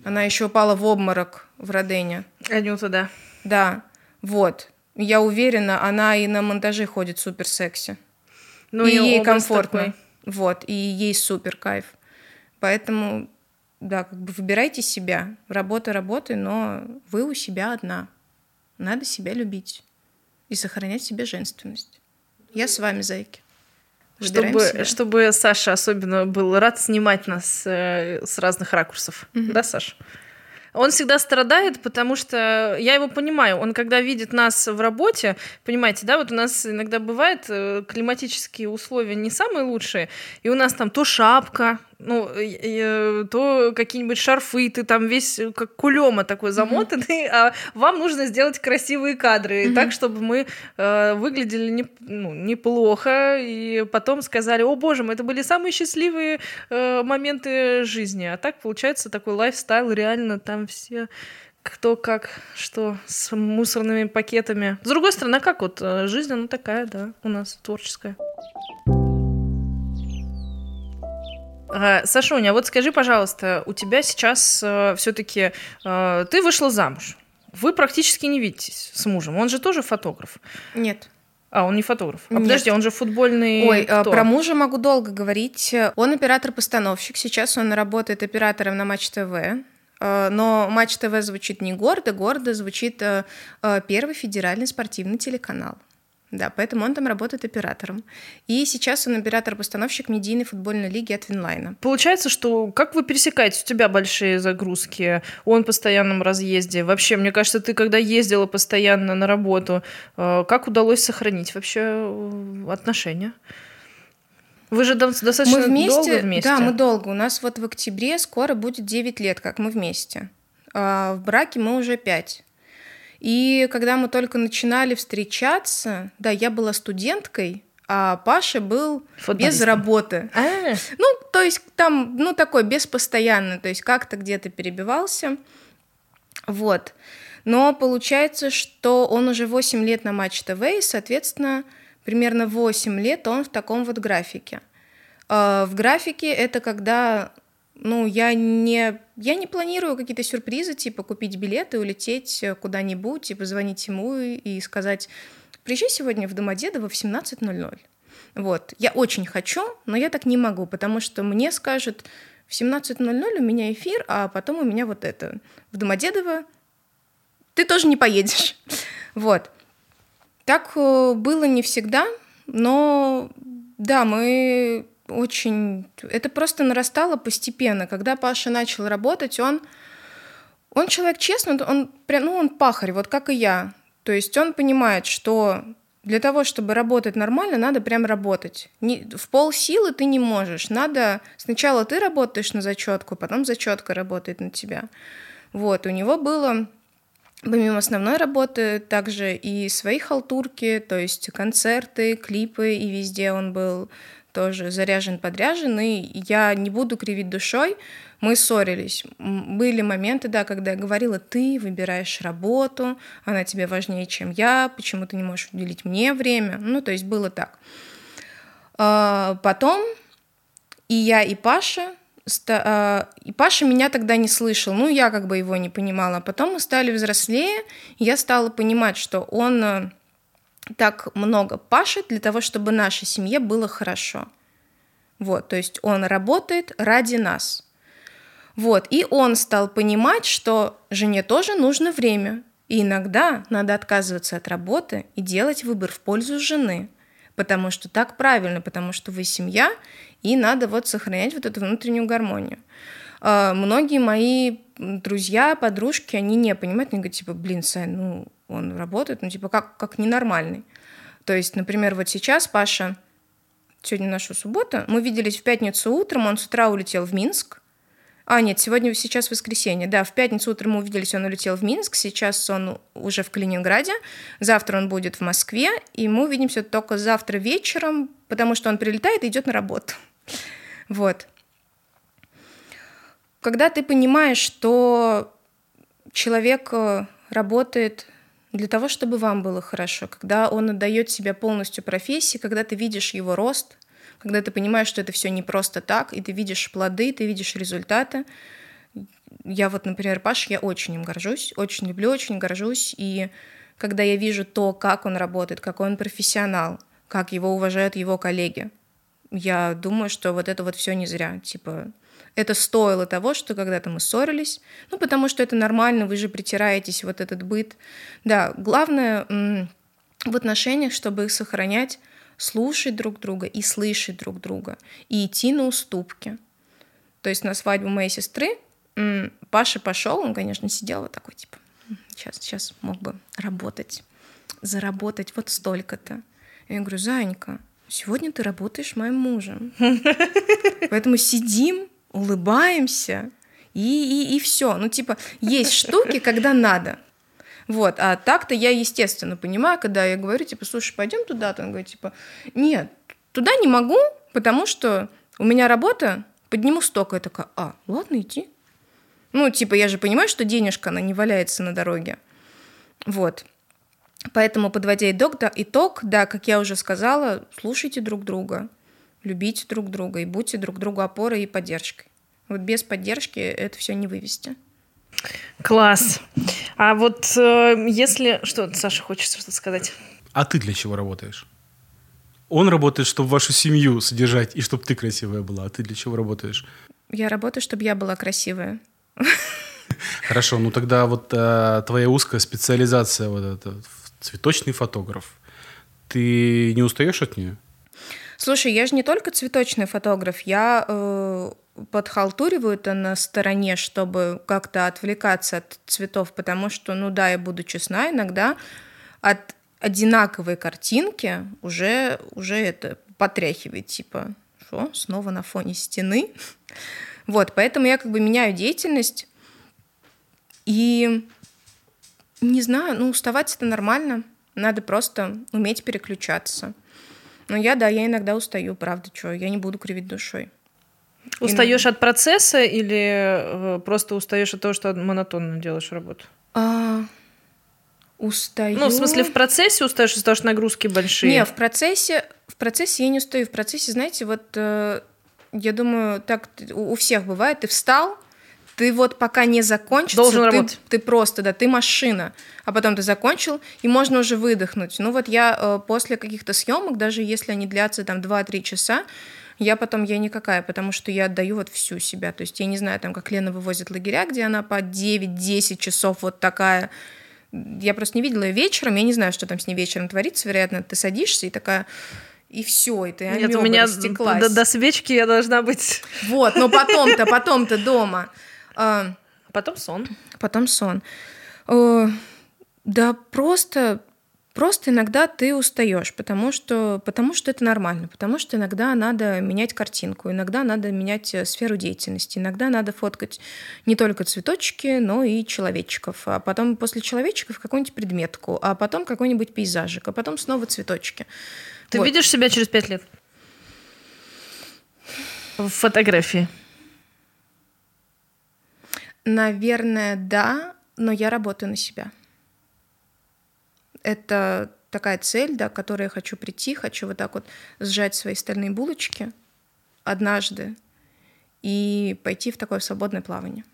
Она еще упала в обморок в Родене.
Анюта, да.
Да, вот. Я уверена, она и на монтаже ходит супер секси. Ну, и ей комфортно. Такой. Вот, и ей супер кайф. Поэтому, да, как бы выбирайте себя. Работа работы, но вы у себя одна. Надо себя любить и сохранять себе женственность. Я с вами, зайки.
чтобы, чтобы Саша особенно был рад снимать нас э, с разных ракурсов. Mm-hmm. Да, Саша? Он всегда страдает, потому что я его понимаю. Он когда видит нас в работе, понимаете, да, вот у нас иногда бывает э, климатические условия не самые лучшие, и у нас там то шапка, ну, то какие-нибудь шарфы, ты там весь как кулема такой замотанный, mm-hmm. а вам нужно сделать красивые кадры, mm-hmm. так, чтобы мы э, выглядели не, ну, неплохо, и потом сказали, о боже мой, это были самые счастливые э, моменты жизни. А так получается такой лайфстайл, реально там все кто как, что с мусорными пакетами. С другой стороны, а как вот э, жизнь, она такая, да, у нас творческая. Сашуня, вот скажи, пожалуйста, у тебя сейчас э, все-таки э, ты вышла замуж. Вы практически не видитесь с мужем. Он же тоже фотограф.
Нет.
А, он не фотограф. А Нет. подожди, он же футбольный.
Ой, э, кто? про мужа могу долго говорить. Он оператор-постановщик. Сейчас он работает оператором на Матч ТВ. Э, но Матч ТВ звучит не гордо, гордо звучит э, первый федеральный спортивный телеканал. Да, поэтому он там работает оператором. И сейчас он оператор-постановщик медийной футбольной лиги от Винлайна.
Получается, что как вы пересекаетесь? У тебя большие загрузки, он в постоянном разъезде. Вообще, мне кажется, ты когда ездила постоянно на работу, э, как удалось сохранить вообще э, отношения? Вы же достаточно мы вместе, долго вместе.
Да, мы долго. У нас вот в октябре скоро будет 9 лет, как мы вместе. А в браке мы уже 5. И когда мы только начинали встречаться, да, я была студенткой, а Паша был без работы. А-а-а. Ну, то есть там, ну, такой, без постоянно, то есть как-то где-то перебивался. Вот. Но получается, что он уже 8 лет на Матч ТВ, и, соответственно, примерно 8 лет он в таком вот графике. А, в графике это когда ну, я не, я не планирую какие-то сюрпризы, типа купить билеты, улететь куда-нибудь, типа звонить ему и сказать, приезжай сегодня в Домодедово в 17.00. Вот. Я очень хочу, но я так не могу, потому что мне скажут, в 17.00 у меня эфир, а потом у меня вот это. В Домодедово ты тоже не поедешь. Вот. Так э, было не всегда, но да, мы очень... Это просто нарастало постепенно. Когда Паша начал работать, он... Он человек честный, он, прям, ну, он пахарь, вот как и я. То есть он понимает, что для того, чтобы работать нормально, надо прям работать. Не, в пол силы ты не можешь. Надо сначала ты работаешь на зачетку, потом зачетка работает на тебя. Вот, у него было помимо основной работы также и свои халтурки, то есть концерты, клипы, и везде он был тоже заряжен, подряжен, и я не буду кривить душой, мы ссорились. Были моменты, да, когда я говорила, ты выбираешь работу, она тебе важнее, чем я, почему ты не можешь уделить мне время, ну, то есть было так. А, потом и я, и Паша, а, и Паша меня тогда не слышал, ну, я как бы его не понимала. Потом мы стали взрослее, я стала понимать, что он э, так много пашет для того, чтобы нашей семье было хорошо. Вот, то есть он работает ради нас. Вот, и он стал понимать, что жене тоже нужно время, и иногда надо отказываться от работы и делать выбор в пользу жены, потому что так правильно, потому что вы семья, и надо вот сохранять вот эту внутреннюю гармонию. А, многие мои друзья, подружки, они не понимают, они говорят, типа, блин, Сань, ну, он работает, ну, типа, как, как ненормальный. То есть, например, вот сейчас Паша, сегодня наша суббота, мы виделись в пятницу утром, он с утра улетел в Минск, а, нет, сегодня, сейчас воскресенье. Да, в пятницу утром мы увиделись, он улетел в Минск, сейчас он уже в Калининграде, завтра он будет в Москве, и мы увидимся только завтра вечером, потому что он прилетает и идет на работу. Вот. Когда ты понимаешь, что человек э, работает для того, чтобы вам было хорошо, когда он отдает себя полностью профессии, когда ты видишь его рост, когда ты понимаешь, что это все не просто так, и ты видишь плоды, ты видишь результаты. Я вот, например, Паш, я очень им горжусь, очень люблю, очень горжусь, и когда я вижу то, как он работает, какой он профессионал, как его уважают его коллеги, я думаю, что вот это вот все не зря. Типа, это стоило того, что когда-то мы ссорились, ну, потому что это нормально, вы же притираетесь, вот этот быт. Да, главное в отношениях, чтобы их сохранять, слушать друг друга и слышать друг друга, и идти на уступки. То есть на свадьбу моей сестры Паша пошел, он, конечно, сидел вот такой, типа, сейчас, сейчас мог бы работать, заработать вот столько-то. Я говорю, Занька, сегодня ты работаешь моим мужем. Поэтому сидим, улыбаемся, и, и, и все. Ну, типа, есть штуки, когда надо. Вот, а так-то я, естественно, понимаю, когда я говорю, типа, слушай, пойдем туда, то он говорит, типа, нет, туда не могу, потому что у меня работа, подниму столько. Я такая, а, ладно, иди. Ну, типа, я же понимаю, что денежка, она не валяется на дороге. Вот. Поэтому, подводя итог, да, итог, да, как я уже сказала, слушайте друг друга, любите друг друга и будьте друг другу опорой и поддержкой. Вот без поддержки это все не вывести.
Класс. А вот э, если... Что, Саша, хочется что-то сказать?
А ты для чего работаешь? Он работает, чтобы вашу семью содержать и чтобы ты красивая была. А ты для чего работаешь?
Я работаю, чтобы я была красивая.
Хорошо, ну тогда вот а, твоя узкая специализация вот это цветочный фотограф. Ты не устаешь от нее?
Слушай, я же не только цветочный фотограф, я э, подхалтуриваю это на стороне, чтобы как-то отвлекаться от цветов, потому что, ну да, я буду честна, иногда от одинаковой картинки уже, уже это потряхивает, типа, что, снова на фоне стены. Вот, поэтому я как бы меняю деятельность, и не знаю, ну, уставать это нормально, надо просто уметь переключаться. Но я, да, я иногда устаю, правда, что, я не буду кривить душой.
Устаешь от процесса или э, просто устаешь от того, что монотонно делаешь работу?
А, устаю.
Ну, в смысле, в процессе устаешь из-за того, что нагрузки большие?
Не, в процессе, в процессе я не устаю. В процессе, знаете, вот э, Я думаю, так у всех бывает. Ты встал, ты вот пока не закончил,
Должен
ты,
работать.
ты просто, да, ты машина, а потом ты закончил, и можно уже выдохнуть. Ну вот я э, после каких-то съемок, даже если они длятся там 2-3 часа, я потом, я никакая, потому что я отдаю вот всю себя. То есть я не знаю, там, как Лена вывозит лагеря, где она по 9-10 часов вот такая. Я просто не видела ее вечером, я не знаю, что там с ней вечером творится. Вероятно, ты садишься и такая и все, и ты
Нет, у меня до, до свечки я должна быть.
Вот, но потом-то, потом-то дома. А,
Потом сон.
потом сон. Э, Да просто, просто иногда ты устаешь, потому что, потому что это нормально, потому что иногда надо менять картинку, иногда надо менять э, сферу деятельности, иногда надо фоткать не только цветочки, но и человечков, а потом после человечков какую-нибудь предметку, а потом какой-нибудь пейзажик, а потом снова цветочки.
Ты
Вот.
видишь себя через пять лет? В фотографии.
Наверное, да, но я работаю на себя. Это такая цель, да, к которой я хочу прийти, хочу вот так вот сжать свои стальные булочки однажды и пойти в такое свободное плавание.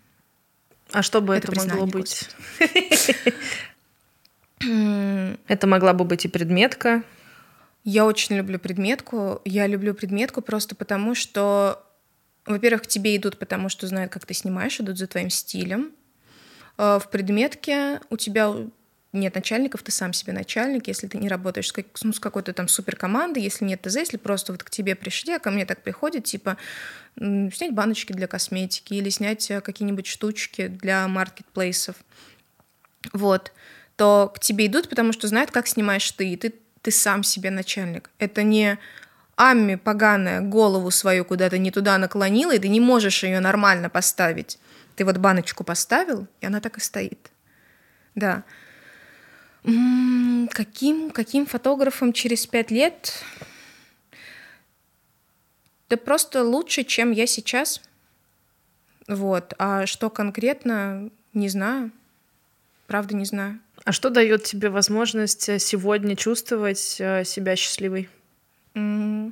А что бы
Это
это, могло быть? Это могла бы быть и предметка.
Я очень люблю предметку. Я люблю предметку просто потому, что, во-первых, к тебе идут, потому что знают, как ты снимаешь, идут за твоим стилем. Э, В предметке у тебя нет начальников, ты сам себе начальник, если ты не работаешь с, как- ну, с какой-то там суперкомандой, если нет ТЗ, если просто вот к тебе пришли, а ко мне так приходит, типа, снять баночки для косметики или снять э, какие-нибудь штучки для маркетплейсов, вот, то к тебе идут, потому что знают, как снимаешь ты, и ты, ты сам себе начальник. Это не Амми поганая голову свою куда-то не туда наклонила, и ты не можешь ее нормально поставить. Ты вот баночку поставил, и она так и стоит. Да. М, Каким, каким фотографом через пять лет? Да просто лучше, чем я сейчас. Вот. А что конкретно, не знаю. Правда, не знаю.
А что дает тебе возможность э, сегодня чувствовать э, себя счастливой?
Моя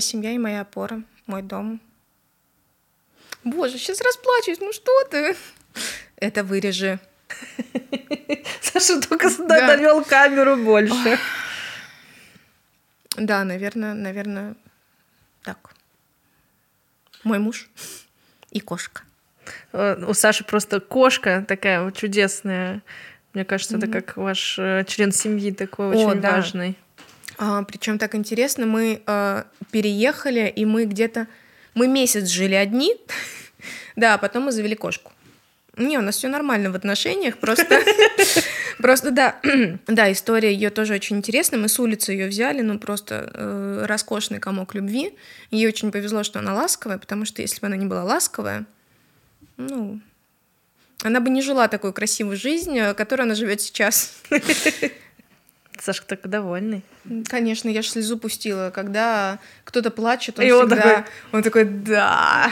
семья и моя опора, мой дом. Боже, сейчас расплачусь, ну что ты? Это вырежи.
Саша только
Да.
довел камеру больше.
Да, наверное, наверное, так. Мой муж и кошка.
Э, У Саши просто кошка такая вот чудесная. Мне кажется, это
Мгм.
как ваш э, член семьи такой
О,
очень
да.
важный.
Причем так интересно, мы а, переехали, и мы где-то... Мы месяц жили одни, да, а потом мы завели кошку. Не, у нас все нормально в отношениях, просто, просто да, да, история ее тоже очень интересная. Мы с улицы ее взяли, ну просто э, роскошный комок любви. Ей очень повезло, что она ласковая, потому что если бы она не была ласковая, ну, она бы не жила такую красивую жизнь, которой она живет сейчас.
Сашка так довольный.
Конечно, я ж слезу пустила, когда кто-то плачет, он
И он
всегда...
такой-
Он такой, да.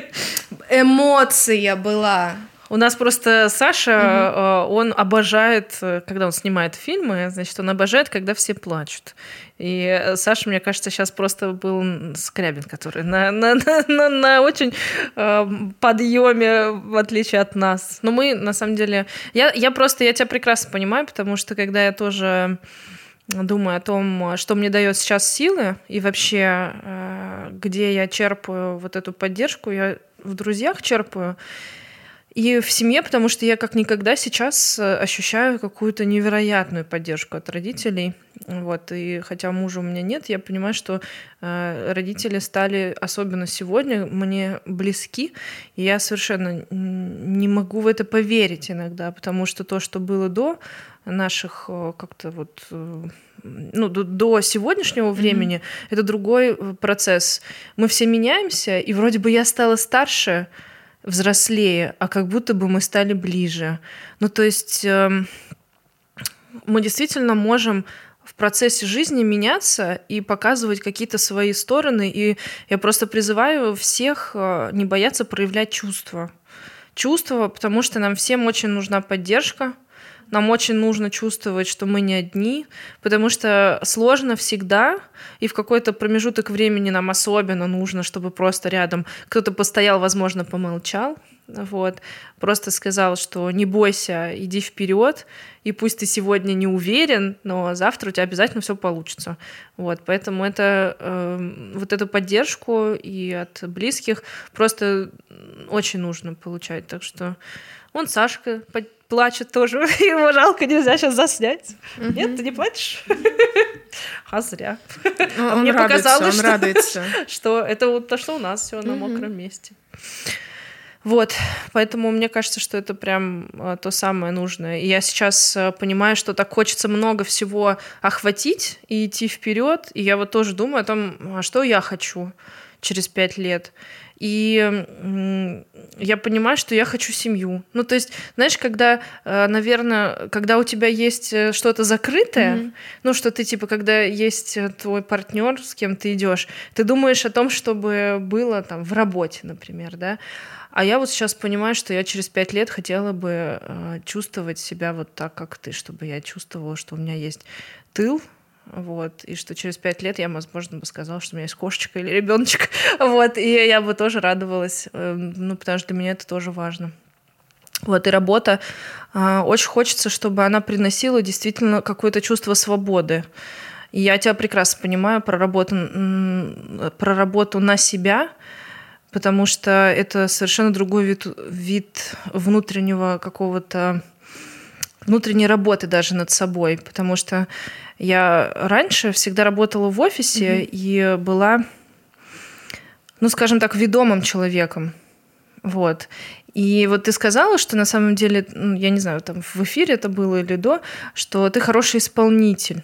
Эмоция была.
У нас просто Саша, э, он обожает, э, когда он снимает фильмы, значит, он обожает, когда все плачут. И э, Саша, мне кажется, сейчас просто был скрябин, который на, на, на, на- на очень э, подъеме, в отличие от нас. Но мы, на самом деле... Я, я просто, я тебя прекрасно понимаю, потому что когда я тоже думаю о том, что мне дает сейчас силы и вообще, э, где я черпаю вот эту поддержку, я в друзьях черпаю, и в семье, потому что я как никогда сейчас э, ощущаю какую-то невероятную поддержку от родителей. Вот. И хотя мужа у меня нет, я понимаю, что э, родители стали, особенно сегодня, мне близки. И я совершенно не могу в это поверить иногда, потому что то, что было до наших э, как-то вот э, ну, до, до сегодняшнего времени, это другой процесс. Мы все меняемся, и вроде бы я стала старше, взрослее, а как будто бы мы стали ближе. Ну, то есть эм, мы действительно можем в процессе жизни меняться и показывать какие-то свои стороны. И я просто призываю всех э, не бояться проявлять чувства. Чувства, потому что нам всем очень нужна поддержка, Нам очень нужно чувствовать, что мы не одни, потому что сложно всегда, и в какой-то промежуток времени нам особенно нужно, чтобы просто рядом кто-то постоял, возможно, помолчал, вот, просто сказал, что не бойся, иди вперед, и пусть ты сегодня не уверен, но завтра у тебя обязательно все получится. Вот, поэтому это э, вот эту поддержку и от близких просто очень нужно получать. Так что он Сашка плачет тоже, его жалко, нельзя сейчас заснять. Угу. Нет, ты не плачешь? А зря.
Ну, он Мне радуется, показалось, он что, радуется.
что это вот то, что у нас все на мокром месте. Вот, поэтому мне кажется, что это прям а, то самое нужное. И я сейчас а, понимаю, что так хочется много всего охватить и идти вперед. И я вот тоже думаю о том, а что я хочу через пять лет. И я понимаю, что я хочу семью. Ну, то есть, знаешь, когда, наверное, когда у тебя есть э, что-то закрытое, mm-hmm. ну, что ты, типа, когда есть э, твой партнер, с кем ты идешь, ты думаешь о том, чтобы было там в работе, например, да. А я вот сейчас понимаю, что я через пять лет хотела бы э, чувствовать себя вот так, как ты, чтобы я чувствовала, что у меня есть тыл, вот, и что через пять лет я, возможно, бы сказала, что у меня есть кошечка или ребеночек, вот, и я бы тоже радовалась, э, ну, потому что для меня это тоже важно. Вот, и работа, э, очень хочется, чтобы она приносила действительно какое-то чувство свободы. Я тебя прекрасно понимаю про работу, про работу на себя, потому что это совершенно другой вид, вид внутреннего какого-то внутренней работы даже над собой, потому что я раньше всегда работала в офисе mm-hmm. и была, ну, скажем так, ведомым человеком. Вот. И вот ты сказала, что на самом деле, ну, я не знаю, там в эфире это было или до, что ты хороший исполнитель.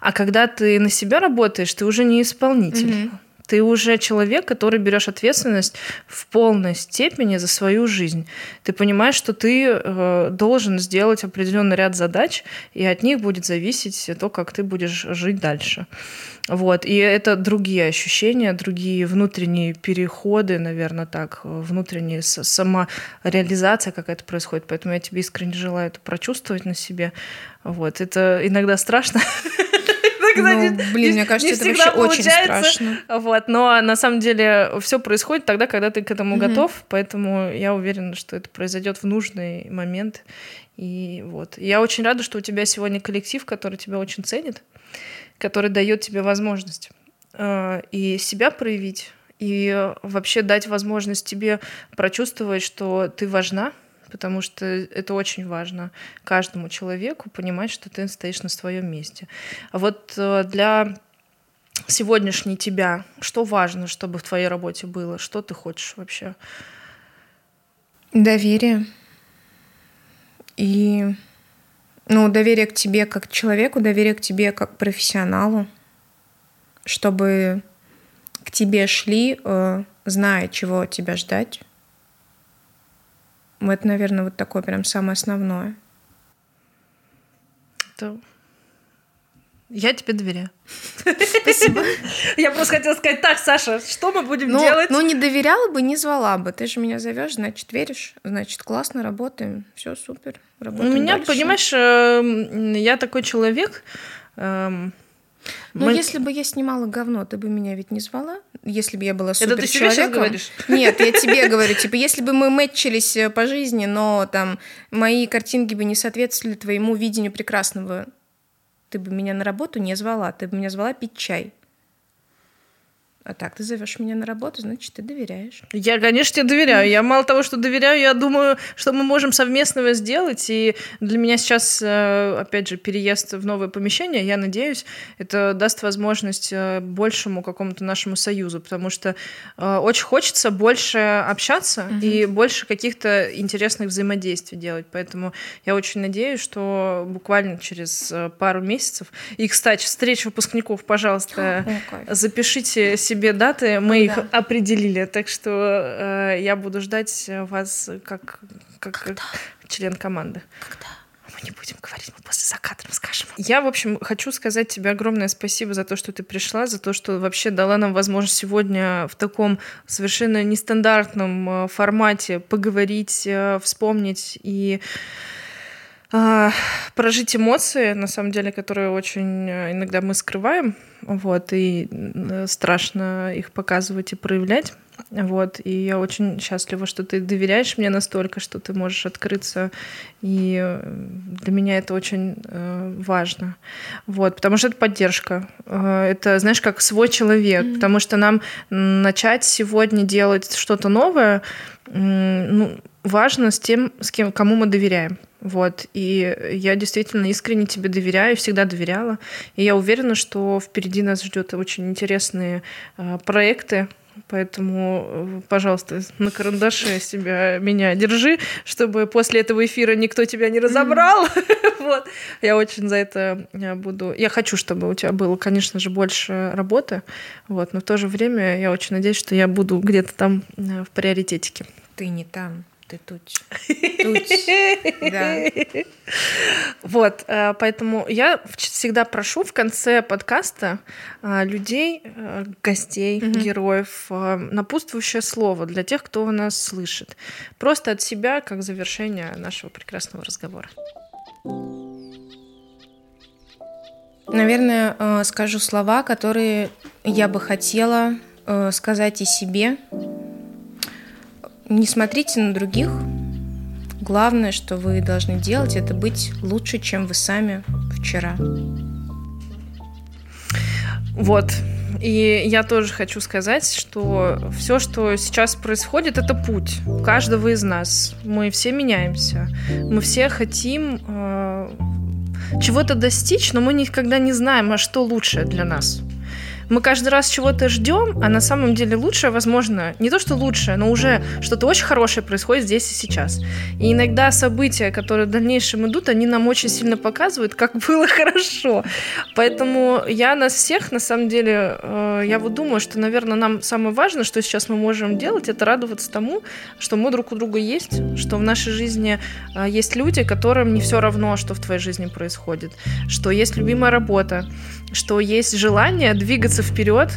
А когда ты на себя работаешь, ты уже не исполнитель. Mm-hmm. Ты уже человек, который берешь ответственность в полной степени за свою жизнь. Ты понимаешь, что ты э, должен сделать определенный ряд задач, и от них будет зависеть то, как ты будешь жить дальше. Вот. И это другие ощущения, другие внутренние переходы, наверное, так, внутренняя самореализация какая-то происходит. Поэтому я тебе искренне желаю это прочувствовать на себе. Вот. Это иногда страшно,
когда ну, не, блин, мне кажется, это вообще очень страшно.
Вот, но на самом деле все происходит тогда, когда ты к этому mm готов, поэтому я уверена, что это произойдет в нужный момент. И вот. Я очень рада, что у тебя сегодня коллектив, который тебя очень ценит, который дает тебе возможность э, и себя проявить, и вообще дать возможность тебе прочувствовать, что ты важна, потому что это очень важно каждому человеку понимать, что ты стоишь на своем месте. А вот э, для сегодняшней тебя, что важно, чтобы в твоей работе было? Что ты хочешь вообще?
Доверие. И ну, доверие к тебе как человеку, доверие к тебе как профессионалу, чтобы к тебе шли, э, зная, чего тебя ждать, это, наверное, вот такое прям самое основное.
Это... Я тебе доверяю.
Спасибо.
Я просто хотела сказать, так, Саша, что мы будем
ну,
делать?
Ну, не доверяла бы, не звала бы. Ты же меня зовешь, значит, веришь, значит, классно работаем. Все супер.
Работаем У меня, дальше. понимаешь, эм, я такой человек, эм,
ну, Мы... если бы я снимала говно, ты бы меня ведь не звала? Если бы я была супер Это ты себе
сейчас говоришь?
Нет, я тебе говорю, типа, если бы мы мэтчились э, по жизни, но там мои картинки бы не соответствовали твоему видению прекрасного, ты бы меня на работу не звала, ты бы меня звала пить чай. А так ты зовешь меня на работу, значит, ты доверяешь.
Я, конечно, тебе доверяю. Я мало того, что доверяю, я думаю, что мы можем совместного сделать. И для меня сейчас, э, опять же, переезд в новое помещение, я надеюсь, это даст возможность э, большему какому-то нашему союзу, потому что э, очень хочется больше общаться угу. и больше каких-то интересных взаимодействий делать. Поэтому я очень надеюсь, что буквально через пару месяцев. И, кстати, встреча выпускников, пожалуйста, О, запишите себе даты, мы их определили, так что э, я буду ждать вас как, как член команды.
Когда?
Мы не будем говорить, мы после заката расскажем. Я, в общем, хочу сказать тебе огромное спасибо за то, что ты пришла, за то, что вообще дала нам возможность сегодня в таком совершенно нестандартном э, формате поговорить, э, вспомнить и прожить эмоции, на самом деле, которые очень э, иногда мы скрываем, вот, и страшно их показывать и проявлять. Вот, и я очень счастлива, что ты доверяешь мне настолько, что ты можешь открыться, и э, для меня это очень э, важно. Вот, потому что это поддержка. Э, это, знаешь, как свой человек, mm-hmm. потому что нам начать сегодня делать что-то новое, э, ну, важно с тем, с кем, кому мы доверяем. Вот. И я действительно искренне тебе доверяю, всегда доверяла. И я уверена, что впереди нас ждет очень интересные э, проекты, Поэтому, э, пожалуйста, на карандаше себя меня держи, чтобы после этого эфира никто тебя не разобрал. вот. Я очень за это э, буду. Я хочу, чтобы у тебя было, конечно же, больше работы. Вот. Но в то же время я очень надеюсь, что я буду где-то там э, в приоритетике.
Ты не там ты тут. Тут. Да.
Вот, э, поэтому я всегда прошу в конце подкаста э, людей, э, гостей, угу. героев, напутствующее слово для тех, кто нас слышит. Просто от себя, как завершение нашего прекрасного разговора.
Наверное, скажу слова, которые я бы хотела сказать и себе, не смотрите на других. Главное, что вы должны делать, это быть лучше, чем вы сами вчера.
Вот. И я тоже хочу сказать, что все, что сейчас происходит, это путь каждого из нас. Мы все меняемся. Мы все хотим э, чего-то достичь, но мы никогда не знаем, а что лучше для нас мы каждый раз чего-то ждем, а на самом деле лучшее, возможно, не то, что лучшее, но уже что-то очень хорошее происходит здесь и сейчас. И иногда события, которые в дальнейшем идут, они нам очень сильно показывают, как было хорошо. Поэтому я нас всех, на самом деле, э, я вот думаю, что, наверное, нам самое важное, что сейчас мы можем делать, это радоваться тому, что мы друг у друга есть, что в нашей жизни э, есть люди, которым не все равно, что в твоей жизни происходит, что есть любимая работа, что есть желание двигаться вперед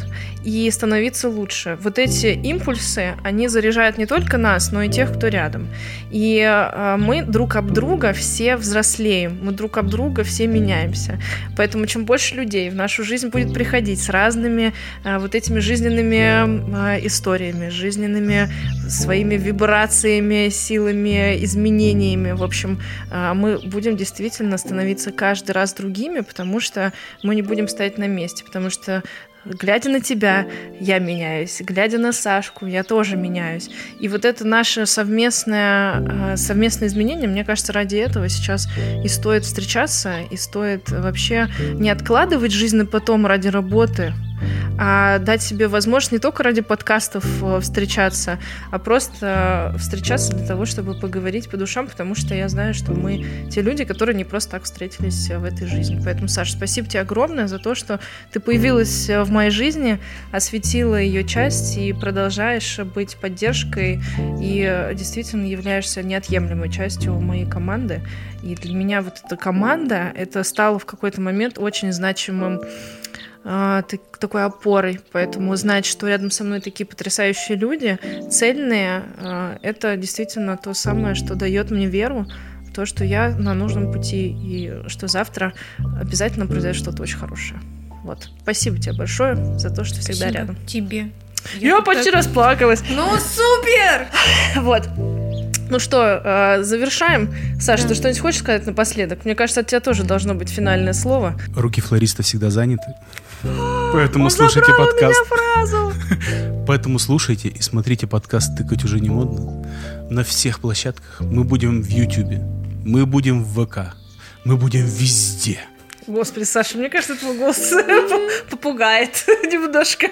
и становиться лучше. Вот эти импульсы, они заряжают не только нас, но и тех, кто рядом. И э, мы друг об друга все взрослеем, мы друг об друга все меняемся. Поэтому чем больше людей в нашу жизнь будет приходить с разными э, вот этими жизненными э, историями, жизненными своими вибрациями, силами, изменениями, в общем, мы будем действительно становиться каждый раз другими, потому что мы не будем стоять на месте, потому что глядя на тебя, я меняюсь, глядя на Сашку, я тоже меняюсь. И вот это наше совместное, э, совместное изменение, мне кажется, ради этого сейчас и стоит встречаться, и стоит вообще не откладывать жизнь на потом ради работы, а дать себе возможность не только ради подкастов э, встречаться, а просто встречаться для того, чтобы поговорить по душам, потому что я знаю, что мы те люди, которые не просто так встретились в этой жизни. Поэтому, Саша, спасибо тебе огромное за то, что ты появилась в моей жизни, осветила ее часть и продолжаешь быть поддержкой и действительно являешься неотъемлемой частью моей команды. И для меня вот эта команда, это стало в какой-то момент очень значимым такой опорой. Поэтому знать, что рядом со мной такие потрясающие люди, цельные, а, это действительно то самое, что дает мне веру в то, что я на нужном пути и что завтра обязательно произойдет что-то очень хорошее. Вот. Спасибо тебе большое за то, что всегда
Спасибо
рядом.
Тебе.
Я, я почти так... расплакалась.
Ну, супер!
Вот. Ну что, э, завершаем. Саша, да. ты что-нибудь хочешь сказать напоследок? Мне кажется, от тебя тоже должно быть финальное слово.
Руки флориста всегда заняты. Поэтому слушайте подкаст. Поэтому слушайте и смотрите подкаст «Тыкать уже не модно» на всех площадках. Мы будем в Ютубе, мы будем в ВК, мы будем везде.
Господи, Саша, мне кажется, твой голос попугает немножко.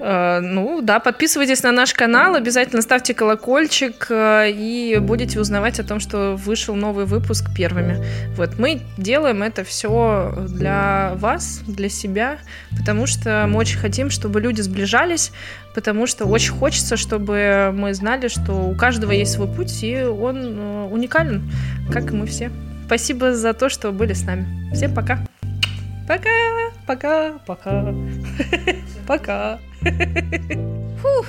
Э, ну да, подписывайтесь на наш канал, обязательно ставьте колокольчик э, и будете узнавать о том, что вышел новый выпуск первыми. Вот мы делаем это все для вас, для себя, потому что мы очень хотим, чтобы люди сближались, потому что очень хочется, чтобы мы знали, что у каждого есть свой путь, и он э, уникален, как и мы все. Спасибо за то, что были с нами. Всем пока. Пока, пока, пока. Пока. Whew.